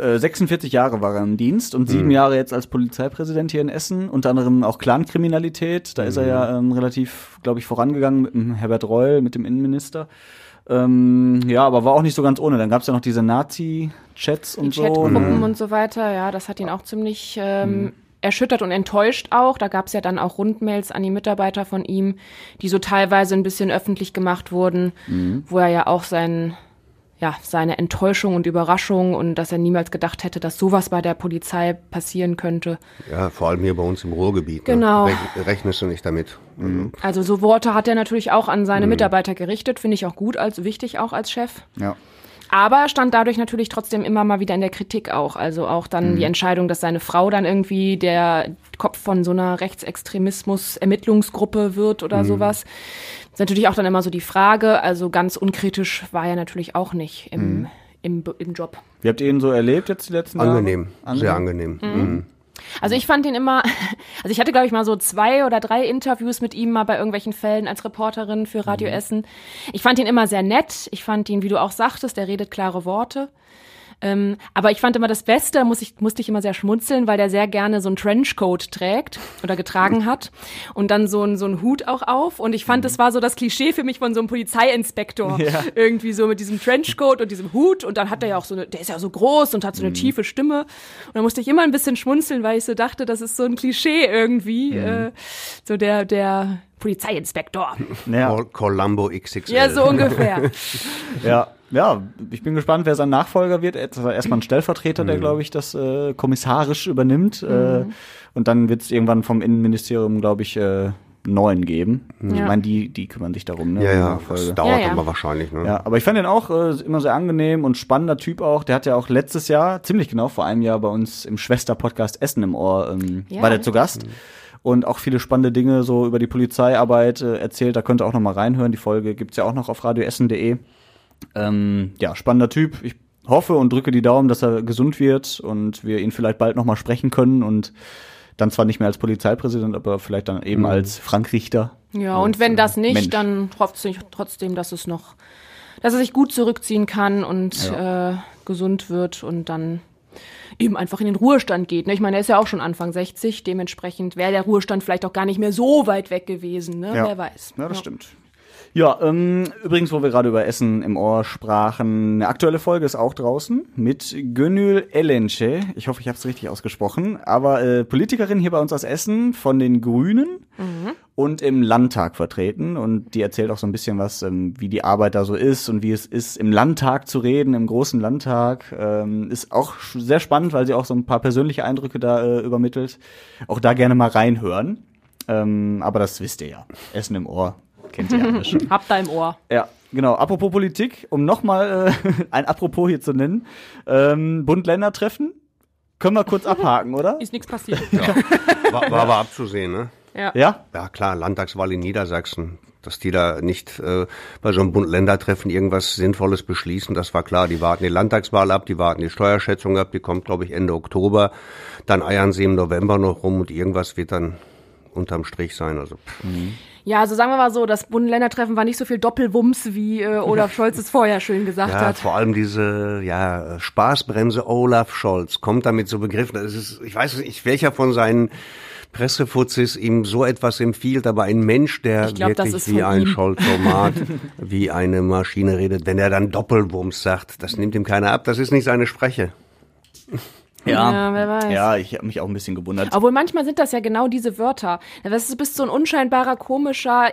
Äh, 46 Jahre war er im Dienst und sieben Jahre jetzt als Polizeipräsident hier in Essen. Unter anderem auch Clankriminalität. Da ist er ja ähm, relativ, glaube ich, vorangegangen mit dem Herbert Reul, mit dem Innenminister. Ähm, ja, aber war auch nicht so ganz ohne. Dann gab es ja noch diese Nazi-Chats die und so. Chatgruppen ne? und so weiter, ja, das hat ihn auch ziemlich ähm, erschüttert und enttäuscht auch. Da gab es ja dann auch Rundmails an die Mitarbeiter von ihm, die so teilweise ein bisschen öffentlich gemacht wurden, wo er ja auch sein, ja, seine Enttäuschung und Überraschung und dass er niemals gedacht hätte, dass sowas bei der Polizei passieren könnte. Ja, vor allem hier bei uns im Ruhrgebiet. Genau. Ne? Rech rechnest du nicht damit. Mhm. Also so Worte hat er natürlich auch an seine Mitarbeiter gerichtet, finde ich auch gut, als wichtig auch als Chef. Ja. Aber er stand dadurch natürlich trotzdem immer mal wieder in der Kritik auch. Also auch dann die Entscheidung, dass seine Frau dann irgendwie der Kopf von so einer Rechtsextremismus-Ermittlungsgruppe wird oder sowas. Ist natürlich auch dann immer so die Frage. Also ganz unkritisch war er natürlich auch nicht im, im, im Job. Wie habt ihr ihn so erlebt jetzt die letzten Angenehm, Jahre? sehr angenehm. Mhm. Also ich fand ihn immer, also ich hatte glaube ich mal so zwei oder drei Interviews mit ihm mal bei irgendwelchen Fällen als Reporterin für Radio Essen. Ich fand ihn immer sehr nett. Ich fand ihn, wie du auch sagtest, der redet klare Worte. Ähm, aber ich fand immer das Beste, da muss ich, musste ich immer sehr schmunzeln, weil der sehr gerne so einen Trenchcoat trägt oder getragen hat und dann so ein so ein Hut auch auf. Und ich fand, das war so das Klischee für mich von so einem Polizeiinspektor. Ja. Irgendwie so mit diesem Trenchcoat und diesem Hut. Und dann hat er ja auch so eine, der ist ja so groß und hat so eine tiefe Stimme. Und da musste ich immer ein bisschen schmunzeln, weil ich so dachte, das ist so ein Klischee irgendwie. Äh, so der, der Polizeiinspektor. Ja. Col- Columbo XXL. Ja, so ungefähr. Ja, ja, ich bin gespannt, wer sein Nachfolger wird. Er erstmal ein Stellvertreter, der, glaube ich, das äh, kommissarisch übernimmt. Äh, und dann wird es irgendwann vom Innenministerium, glaube ich, äh, neuen geben. Ich Ja. meine, die, die kümmern sich darum. Ne, Ja, ja, Nachfolge. das dauert Ja, ja. aber wahrscheinlich. Ne? Ja, aber ich fand den auch äh, immer sehr angenehm und spannender Typ auch. Der hat ja auch letztes Jahr, ziemlich genau vor einem Jahr, bei uns im Schwester-Podcast Essen im Ohr, ähm, Ja. war der zu Gast. Und auch viele spannende Dinge so über die Polizeiarbeit äh, erzählt. Da könnt ihr auch noch mal reinhören. Die Folge gibt's ja auch noch auf radioessen.de. Ähm, ja, spannender Typ. Ich hoffe und drücke die Daumen, dass er gesund wird und wir ihn vielleicht bald noch mal sprechen können und dann zwar nicht mehr als Polizeipräsident, aber vielleicht dann eben als Frank Richter. Ja, und wenn das nicht, Mensch. dann hofft sich trotzdem, dass es noch, dass er sich gut zurückziehen kann und äh, gesund wird und dann eben einfach in den Ruhestand geht. Ne? Ich meine, er ist ja auch schon Anfang 60, dementsprechend wäre der Ruhestand vielleicht auch gar nicht mehr so weit weg gewesen, ne? Ja. Wer weiß. Ja, das stimmt. Ja, ähm, übrigens, wo wir gerade über Essen im Ohr sprachen, eine aktuelle Folge ist auch draußen mit Gönül Elenche. Ich hoffe, ich habe es richtig ausgesprochen. Aber äh, Politikerin hier bei uns aus Essen von den Grünen und im Landtag vertreten. Und die erzählt auch so ein bisschen was, ähm, wie die Arbeit da so ist und wie es ist, im Landtag zu reden, im großen Landtag. Ähm, ist auch sehr spannend, weil sie auch so ein paar persönliche Eindrücke da äh, übermittelt. Auch da gerne mal reinhören. Ähm, aber das wisst ihr ja. Essen im Ohr. Kennt ihr ja schon. Habt da im Ohr. Ja, genau. Apropos Politik, um nochmal äh, ein Apropos hier zu nennen. Ähm, Bund-Länder-Treffen. Können wir kurz abhaken, oder? Ist nichts passiert. War, war aber abzusehen, ne? Ja. Ja? Ja, klar, Landtagswahl in Niedersachsen. Dass die da nicht äh, bei so einem Bund-Länder-Treffen irgendwas Sinnvolles beschließen, das war klar. Die warten die Landtagswahl ab, die warten die Steuerschätzung ab, die kommt, glaube ich, Ende Oktober. Dann eiern sie im November noch rum und irgendwas wird dann unterm Strich sein. Also pff. ja, also sagen wir mal so, das Bund-Länder-Treffen war nicht so viel Doppelwumms, wie äh, Olaf Scholz es vorher schön gesagt ja, hat. vor allem diese ja, Spaßbremse Olaf Scholz kommt damit so Begriffen. Das ist, ich weiß nicht, welcher von seinen Pressefuzis ihm so etwas empfiehlt, aber ein Mensch, der glaub, wirklich wie ein ihm. Scholzomat, wie eine Maschine redet, wenn er dann Doppelwumms sagt, das nimmt ihm keiner ab, das ist nicht seine Spreche. Ja, wer weiß. Ja, ich habe mich auch ein bisschen gewundert. Obwohl manchmal sind das ja genau diese Wörter. Das ist, du bist so ein unscheinbarer, komischer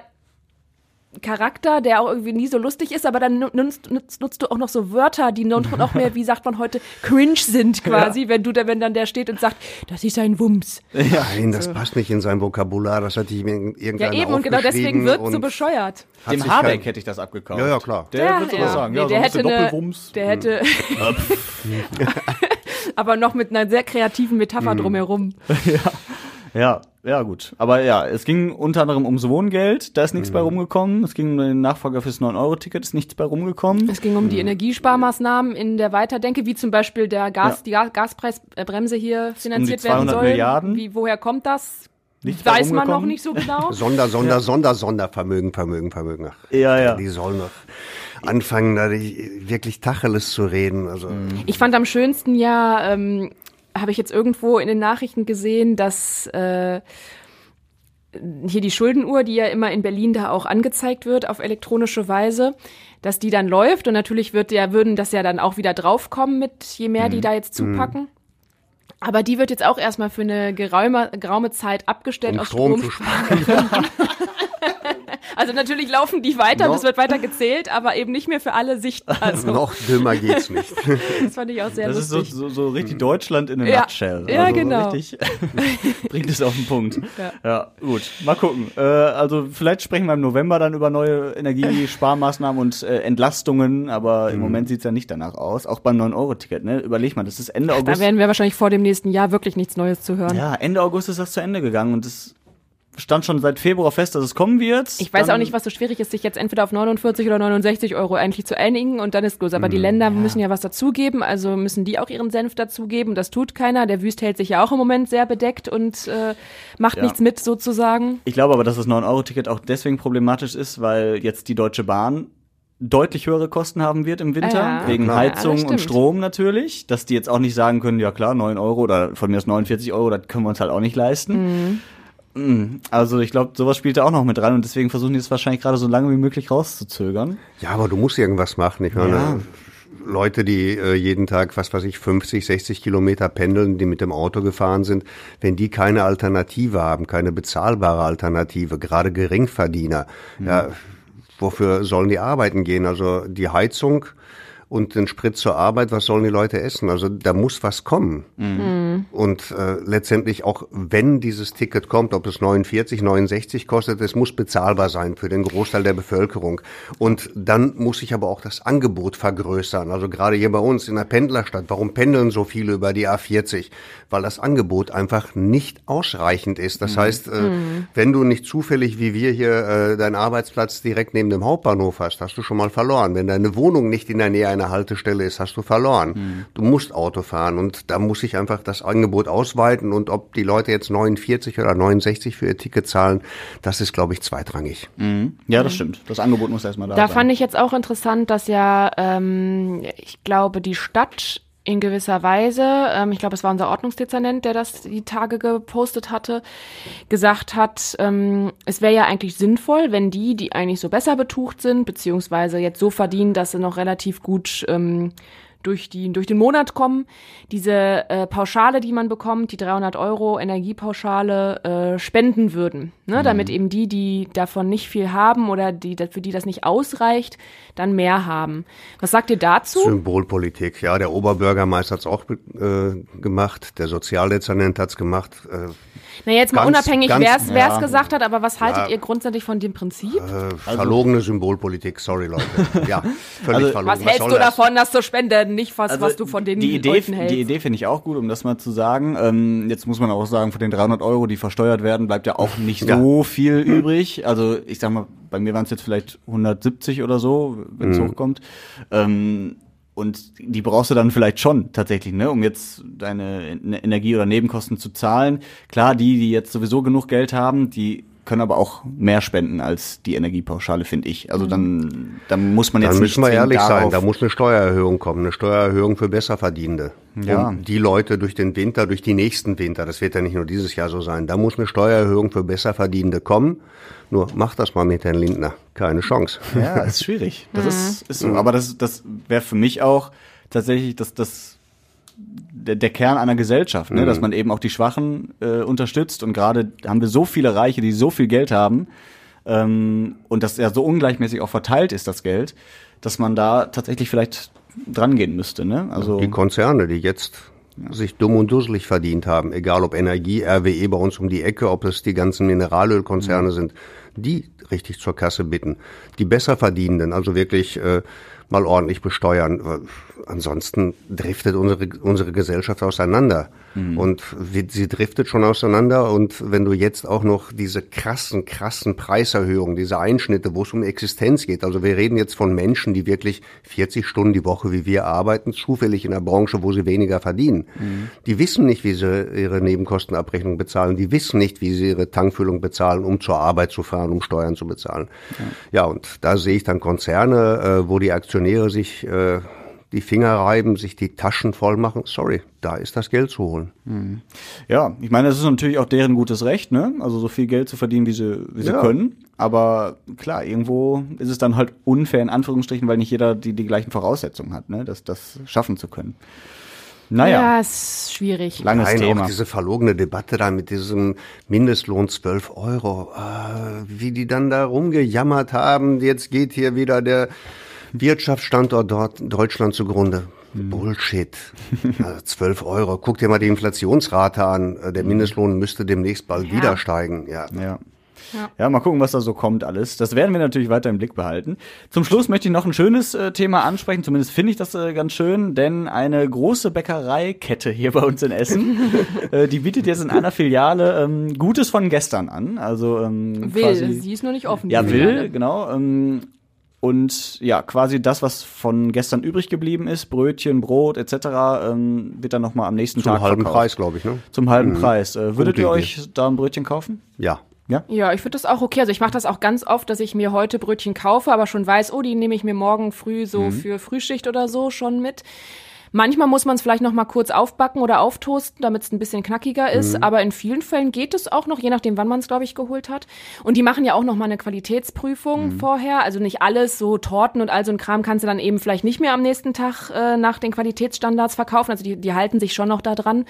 Charakter, der auch irgendwie nie so lustig ist, aber dann nutzt, nutzt, nutzt du auch noch so Wörter, die noch, mehr, wie sagt man heute, cringe sind quasi, wenn du da, wenn dann der steht und sagt, das ist ein Wumms. Nein, das passt nicht in sein Vokabular, das hatte ich mir Ja irgendwann eben, und genau deswegen wird so bescheuert. Dem Habeck kein- hätte ich das abgekauft. Ja, ja, klar. Der wird sowas sagen. Nee, ja, der, so hätte eine, Doppelwumms. der hätte, aber noch mit einer sehr kreativen Metapher Mhm. drumherum. Ja, ja, gut. Aber ja, es ging unter anderem ums Wohngeld, da ist nichts bei rumgekommen. Es ging um den Nachfolger fürs 9-Euro-Ticket, ist nichts bei rumgekommen. Es ging um die Energiesparmaßnahmen in der Weiterdenke, wie zum Beispiel der Gas, Ja. die Ga- Gaspreisbremse hier finanziert werden 200 soll. Milliarden. Wie, woher kommt das? Nichts bei Weiß man noch nicht so genau. Sonder, Sonder, Sonder, Sondervermögen, Vermögen, Vermögen. Ach, Ja, ja. Die sollen noch anfangen, da wirklich Tacheles zu reden. Also Ich fand am schönsten ja, ähm, habe ich jetzt irgendwo in den Nachrichten gesehen, dass äh, hier die Schuldenuhr, die ja immer in Berlin da auch angezeigt wird auf elektronische Weise, dass die dann läuft und natürlich wird ja, würden das ja dann auch wieder draufkommen mit, je mehr Mhm. die da jetzt zupacken. Aber die wird jetzt auch erstmal für eine geraume, geraume Zeit abgestellt um aus Strom zu sparen. Also natürlich laufen die weiter und Noch- es wird weiter gezählt, aber eben nicht mehr für alle sichtbar. So. Noch dümmer geht's nicht. Das fand ich auch sehr Das ist so, lustig. so, so richtig Deutschland in a Ja. nutshell. Ja, also genau. So richtig bringt es auf den Punkt. Ja. Ja. gut. Mal gucken. Äh, also vielleicht sprechen wir im November dann über neue Energiesparmaßnahmen und äh, Entlastungen, aber Mhm. im Moment sieht's ja nicht danach aus. Auch beim 9-Euro-Ticket, ne? Überleg mal, das ist Ende Da August. werden wir wahrscheinlich vor dem nächsten Jahr wirklich nichts Neues zu hören. Ja, Ende August ist das zu Ende gegangen und das stand schon seit Februar fest, dass es kommen wird. Ich weiß Dann- auch nicht, was so schwierig ist, sich jetzt entweder auf 49 oder 69 Euro eigentlich zu einigen und dann ist los. Aber die Länder müssen ja was dazugeben, also müssen die auch ihren Senf dazugeben. Das tut keiner. Der Wüst hält sich ja auch im Moment sehr bedeckt und äh, macht Ja. nichts mit sozusagen. Ich glaube aber, dass das 9-Euro-Ticket auch deswegen problematisch ist, weil jetzt die Deutsche Bahn deutlich höhere Kosten haben wird im Winter, Ja, wegen klar. Heizung Ja, und. Strom natürlich, dass die jetzt auch nicht sagen können, ja klar, 9 Euro oder von mir aus 49 Euro, das können wir uns halt auch nicht leisten. Mm, Also ich glaube, sowas spielt da auch noch mit rein und deswegen versuchen die es wahrscheinlich gerade so lange wie möglich rauszuzögern. Ja, aber du musst irgendwas machen. Ich meine, Ja. Leute, die äh, jeden Tag, was weiß ich, 50, 60 Kilometer pendeln, die mit dem Auto gefahren sind, wenn die keine Alternative haben, keine bezahlbare Alternative, gerade Geringverdiener, ja, wofür sollen die arbeiten gehen? Also die Heizung und den Sprit zur Arbeit, was sollen die Leute essen? Also da muss was kommen. Und äh, letztendlich auch, wenn dieses Ticket kommt, ob es 49, 69 kostet, es muss bezahlbar sein für den Großteil der Bevölkerung. Und dann muss sich aber auch das Angebot vergrößern. Also gerade hier bei uns in der Pendlerstadt, warum pendeln so viele über die A40? Weil das Angebot einfach nicht ausreichend ist. Das heißt, äh, wenn du nicht zufällig wie wir hier äh, deinen Arbeitsplatz direkt neben dem Hauptbahnhof hast, hast du schon mal verloren. Wenn deine Wohnung nicht in der Nähe einer Haltestelle ist, hast du verloren. Du musst Auto fahren und da muss sich einfach das Angebot ausweiten und ob die Leute jetzt 49 oder 69 für ihr Ticket zahlen, das ist, glaube ich, zweitrangig. Ja, das stimmt. Das Angebot muss erstmal da, Da sein. fand ich jetzt auch interessant, dass ja, ähm, ich glaube, die Stadt in gewisser Weise, ähm, ich glaube, es war unser Ordnungsdezernent, der das die Tage gepostet hatte, gesagt hat, ähm, es wäre ja eigentlich sinnvoll, wenn die, die eigentlich so besser betucht sind, beziehungsweise jetzt so verdienen, dass sie noch relativ gut ähm, durch, die, durch den Monat kommen. Diese äh, Pauschale, die man bekommt, die 300 Euro Energiepauschale, äh, spenden würden. Ne? Damit eben die, die davon nicht viel haben oder die, für die das nicht ausreicht, dann mehr haben. Was sagt ihr dazu? Symbolpolitik, ja, der Oberbürgermeister hat's auch äh, gemacht, der Sozialdezernent hat's gemacht. Äh, Na, jetzt mal ganz- unabhängig, ganz- wer es ja. gesagt hat, aber was haltet Ja. ihr grundsätzlich von dem Prinzip? äh, verlogene Symbolpolitik, sorry Leute. Ja, völlig Also- verlogen. was hältst soll du das? davon, das zu spenden? Nicht was, Also was du von den die Idee, Leuten hältst. Die Idee finde ich auch gut, um das mal zu sagen. Ähm, jetzt muss man auch sagen, von den 300 Euro, die versteuert werden, bleibt ja auch nicht Ja. so viel übrig. Also ich sag mal, bei mir waren es jetzt vielleicht 170 oder so, wenn Mhm. es hochkommt. Ähm, und die brauchst du dann vielleicht schon tatsächlich, ne, um jetzt deine En- Energie- oder Nebenkosten zu zahlen. Klar, die, die jetzt sowieso genug Geld haben, die können aber auch mehr spenden als die Energiepauschale, finde ich. Also dann, dann muss man jetzt Dann nicht müssen wir ehrlich sein, da muss eine Steuererhöhung kommen, eine Steuererhöhung für Besserverdienende. Ja. Um die Leute durch den Winter, durch die nächsten Winter, das wird ja nicht nur dieses Jahr so sein, da muss eine Steuererhöhung für Besserverdienende kommen. Nur mach das mal mit Herrn Lindner. Keine Chance. Ja, ist schwierig. Das ist, ist so. Aber das, das wäre für mich auch tatsächlich das, das, der, der Kern einer Gesellschaft, ne? dass man eben auch die Schwachen äh, unterstützt. Und gerade haben wir so viele Reiche, die so viel Geld haben ähm, und das ja so ungleichmäßig auch verteilt ist, das Geld, dass man da tatsächlich vielleicht dran gehen müsste. Ne? Also Die Konzerne, die jetzt sich dumm und dusselig verdient haben, egal ob Energie, RWE bei uns um die Ecke, ob es die ganzen Mineralölkonzerne sind, die richtig zur Kasse bitten. Die Besserverdienenden, also wirklich äh, mal ordentlich besteuern. Ansonsten driftet unsere, unsere Gesellschaft auseinander. Und wir, sie driftet schon auseinander. Und wenn du jetzt auch noch diese krassen, krassen Preiserhöhungen, diese Einschnitte, wo es um Existenz geht, also wir reden jetzt von Menschen, die wirklich 40 Stunden die Woche wie wir arbeiten, zufällig in einer Branche, wo sie weniger verdienen. Die wissen nicht, wie sie ihre Nebenkostenabrechnung bezahlen. Die wissen nicht, wie sie ihre Tankfüllung bezahlen, um zur Arbeit zu fahren, um Steuern zu bezahlen. Ja, und da sehe ich dann Konzerne, äh, wo die Aktionäre sich äh, die Finger reiben, sich die Taschen voll machen. Sorry, da ist das Geld zu holen. Ja, ich meine, das ist natürlich auch deren gutes Recht, ne? Also so viel Geld zu verdienen, wie sie, wie sie Ja. können. Aber klar, irgendwo ist es dann halt unfair in Anführungsstrichen, weil nicht jeder die, die gleichen Voraussetzungen hat, ne? Das, das schaffen zu können. Naja, Ja, ist schwierig. langes Nein, Thema. auch diese verlogene Debatte da mit diesem Mindestlohn 12 Euro, äh, wie die dann da rumgejammert haben, jetzt geht hier wieder der Wirtschaftsstandort dort Deutschland zugrunde. Hm. Bullshit. Also 12 Euro. Guck dir mal die Inflationsrate an. Äh, Der Mindestlohn müsste demnächst bald wieder steigen. Ja. Ja. Ja. Ja, mal gucken, was da so kommt alles. Das werden wir natürlich weiter im Blick behalten. Zum Schluss möchte ich noch ein schönes äh, Thema ansprechen, zumindest finde ich das äh, ganz schön, denn eine große Bäckereikette hier bei uns in Essen, äh, die bietet jetzt in einer Filiale ähm, Gutes von gestern an. Also ähm, Will, quasi, sie ist nur nicht offen. die ja, Filiale. will, genau. Ähm, und ja, quasi das, was von gestern übrig geblieben ist, Brötchen, Brot etc., ähm, wird dann nochmal am nächsten Zum Tag halben verkauft. Preis, glaube ich, ne? Zum halben Mhm. Preis. Äh, würdet Gute ihr Idee. euch da ein Brötchen kaufen? Ja. Ja, ich finde das auch okay. Also ich mache das auch ganz oft, dass ich mir heute Brötchen kaufe, aber schon weiß, oh, die nehme ich mir morgen früh so Mhm. für Frühschicht oder so schon mit. Manchmal muss man es vielleicht noch mal kurz aufbacken oder auftoasten, damit es ein bisschen knackiger ist. Mhm. Aber in vielen Fällen geht es auch noch, je nachdem, wann man es, glaube ich, geholt hat. Und die machen ja auch noch mal eine Qualitätsprüfung Mhm. vorher. Also nicht alles, so Torten und all so ein Kram kannst du dann eben vielleicht nicht mehr am nächsten Tag äh, nach den Qualitätsstandards verkaufen. Also die, die halten sich schon noch da dran.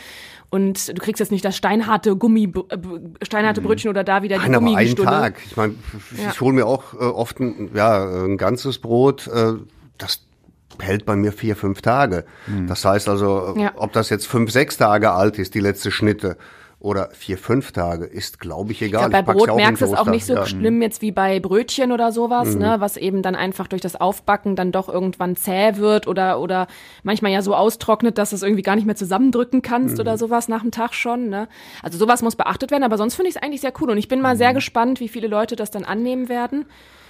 Und du kriegst jetzt nicht das steinharte Gummi, äh, steinharte Brötchen oder da wieder die Nein, aber einen. Tag. Ich meine, Ja. ich hole mir auch äh, oft ein, ja, ein ganzes Brot. Äh, das hält bei mir vier, fünf Tage. Das heißt also, Ja. ob das jetzt fünf, sechs Tage alt ist, die letzte Schnitte, oder vier, fünf Tage, ist, glaube ich, Ich egal. glaub, bei pack's Brot merkst du es auch nicht so Ja. schlimm jetzt wie bei Brötchen oder sowas, Mhm. ne, was eben dann einfach durch das Aufbacken dann doch irgendwann zäh wird oder oder manchmal ja so austrocknet, dass du es irgendwie gar nicht mehr zusammendrücken kannst Mhm. oder sowas nach dem Tag schon, ne? Also sowas muss beachtet werden, aber sonst finde ich es eigentlich sehr cool und ich bin mal Mhm. sehr gespannt, wie viele Leute das dann annehmen werden.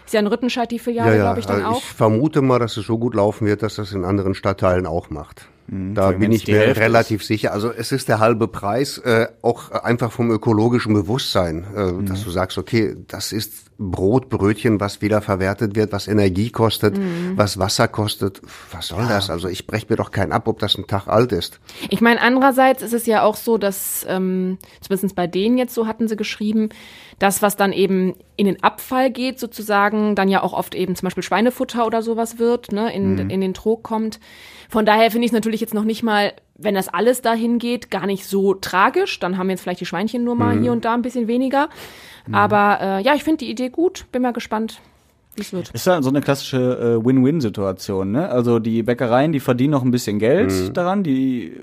Ist ja in Rüttenscheid die Ja, Filiale, ja, glaube ich, dann also auch. ich vermute mal, dass es so gut laufen wird, dass das in anderen Stadtteilen auch macht. Da Mhm. allem, bin ich mir Hälfte relativ sicher. Also es ist der halbe Preis, äh, auch einfach vom ökologischen Bewusstsein, äh, Mhm. dass du sagst, okay, das ist Brot, Brötchen, was wieder verwertet wird, was Energie kostet, Mhm. was Wasser kostet. Was soll das? Also ich breche mir doch keinen ab, ob das ein Tag alt ist. Ich meine, andererseits ist es ja auch so, dass, ähm, zumindest bei denen jetzt so hatten sie geschrieben, das, was dann eben in den Abfall geht, sozusagen, dann ja auch oft eben zum Beispiel Schweinefutter oder sowas wird, ne, in, Mhm. in den Trog kommt. Von daher finde ich es natürlich jetzt noch nicht mal, wenn das alles dahin geht, gar nicht so tragisch. Dann haben jetzt vielleicht die Schweinchen nur mal Mhm. hier und da ein bisschen weniger. Aber äh, ja, ich finde die Idee gut. Bin mal gespannt, es wird. Ist ja so eine klassische äh, Win-Win-Situation, ne? Also die Bäckereien, die verdienen noch ein bisschen Geld Mhm. daran, die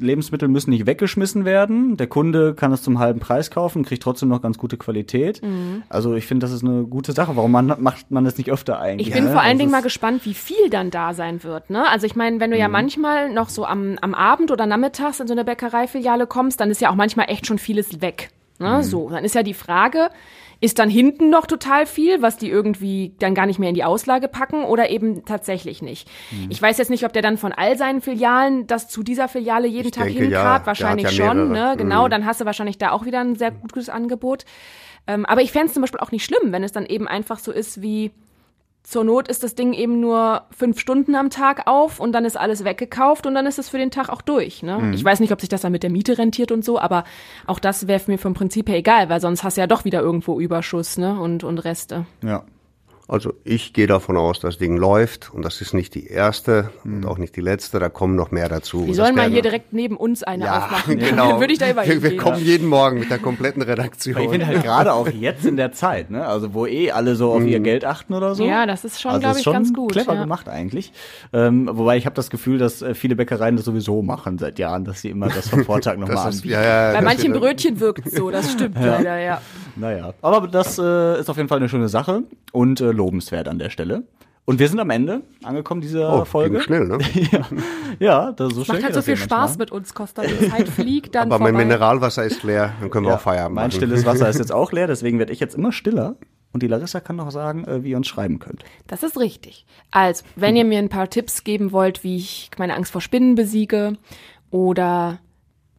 Lebensmittel müssen nicht weggeschmissen werden. Der Kunde kann es zum halben Preis kaufen, kriegt trotzdem noch ganz gute Qualität. Mhm. Also ich finde, das ist eine gute Sache. Warum man, macht man das nicht öfter eigentlich? Ich bin ne? vor allen Das Dingen ist- mal gespannt, wie viel dann da sein wird. Ne? Also ich meine, wenn du ja Mhm. manchmal noch so am, am Abend oder nachmittags in so eine Bäckereifiliale kommst, dann ist ja auch manchmal echt schon vieles weg. Ne? Mhm. So, dann ist ja die Frage, ist dann hinten noch total viel, was die irgendwie dann gar nicht mehr in die Auslage packen oder eben tatsächlich nicht. Mhm. Ich weiß jetzt nicht, ob der dann von all seinen Filialen das zu dieser Filiale jeden Tag denke, ja. hinkarrt. Der Wahrscheinlich ja schon. Ne? Genau, Mhm. dann hast du wahrscheinlich da auch wieder ein sehr gutes Angebot. Ähm, aber ich fände es zum Beispiel auch nicht schlimm, wenn es dann eben einfach so ist wie, zur Not ist das Ding eben nur fünf Stunden am Tag auf und dann ist alles weggekauft und dann ist es für den Tag auch durch. Ne? Mhm. Ich weiß nicht, ob sich das dann mit der Miete rentiert und so, aber auch das wäre mir vom Prinzip her egal, weil sonst hast du ja doch wieder irgendwo Überschuss ne? und, und Reste. Ja. Also ich gehe davon aus, das Ding läuft und das ist nicht die erste und auch nicht die letzte, da kommen noch mehr dazu. Die sollen mal hier direkt neben uns eine Ja, aufmachen. genau. Dann würde ich da immer wir, wir kommen jeden Morgen mit der kompletten Redaktion. Ich finde halt gerade auch jetzt in der Zeit, ne? Also wo eh alle so auf ihr Geld achten oder so. Ja, das ist schon, also glaub ist ich, schon ganz gut, Clever ja. gemacht eigentlich. Ähm, wobei ich habe das Gefühl, dass äh, viele Bäckereien das sowieso machen seit Jahren, dass sie immer das vom Vortag nochmal anbieten. ja, ja, Bei manchen Brötchen wirkt so, das stimmt Ja. leider, ja. Naja, aber das äh, ist auf jeden Fall eine schöne Sache und äh, lobenswert an der Stelle. Und wir sind am Ende angekommen dieser Oh, Folge. ging schnell, ne? ja, ja das, so schnell Macht halt so viel Spaß manchmal. mit uns, Costa. Die Zeit fliegt dann Aber mein vorbei. Mineralwasser ist leer, dann können wir Ja, auch Feierabend mein machen. stilles Wasser ist jetzt auch leer, deswegen werde ich jetzt immer stiller. Und die Larissa kann noch sagen, äh, wie ihr uns schreiben könnt. Das ist richtig. Also, wenn ihr mir ein paar Tipps geben wollt, wie ich meine Angst vor Spinnen besiege oder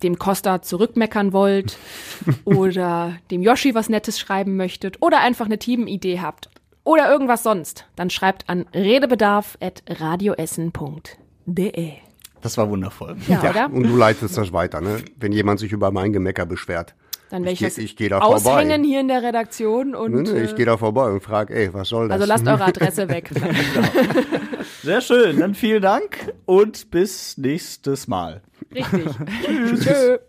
dem Costa zurückmeckern wollt oder dem Yoshi was Nettes schreiben möchtet oder einfach eine Teamidee habt oder irgendwas sonst, dann schreibt an redebedarf.radioessen.de. Das war wundervoll. Ja, oder? Und du leitest das weiter, ne? Wenn jemand sich über mein Gemecker beschwert. Dann werde ich, geh- das ich geh da aushängen vorbei. hier in der Redaktion und Nee, nee, ich gehe da vorbei und frage, ey, was soll das? also lasst eure Adresse weg. Sehr schön, dann vielen Dank und bis nächstes Mal. Richtig. Tschö.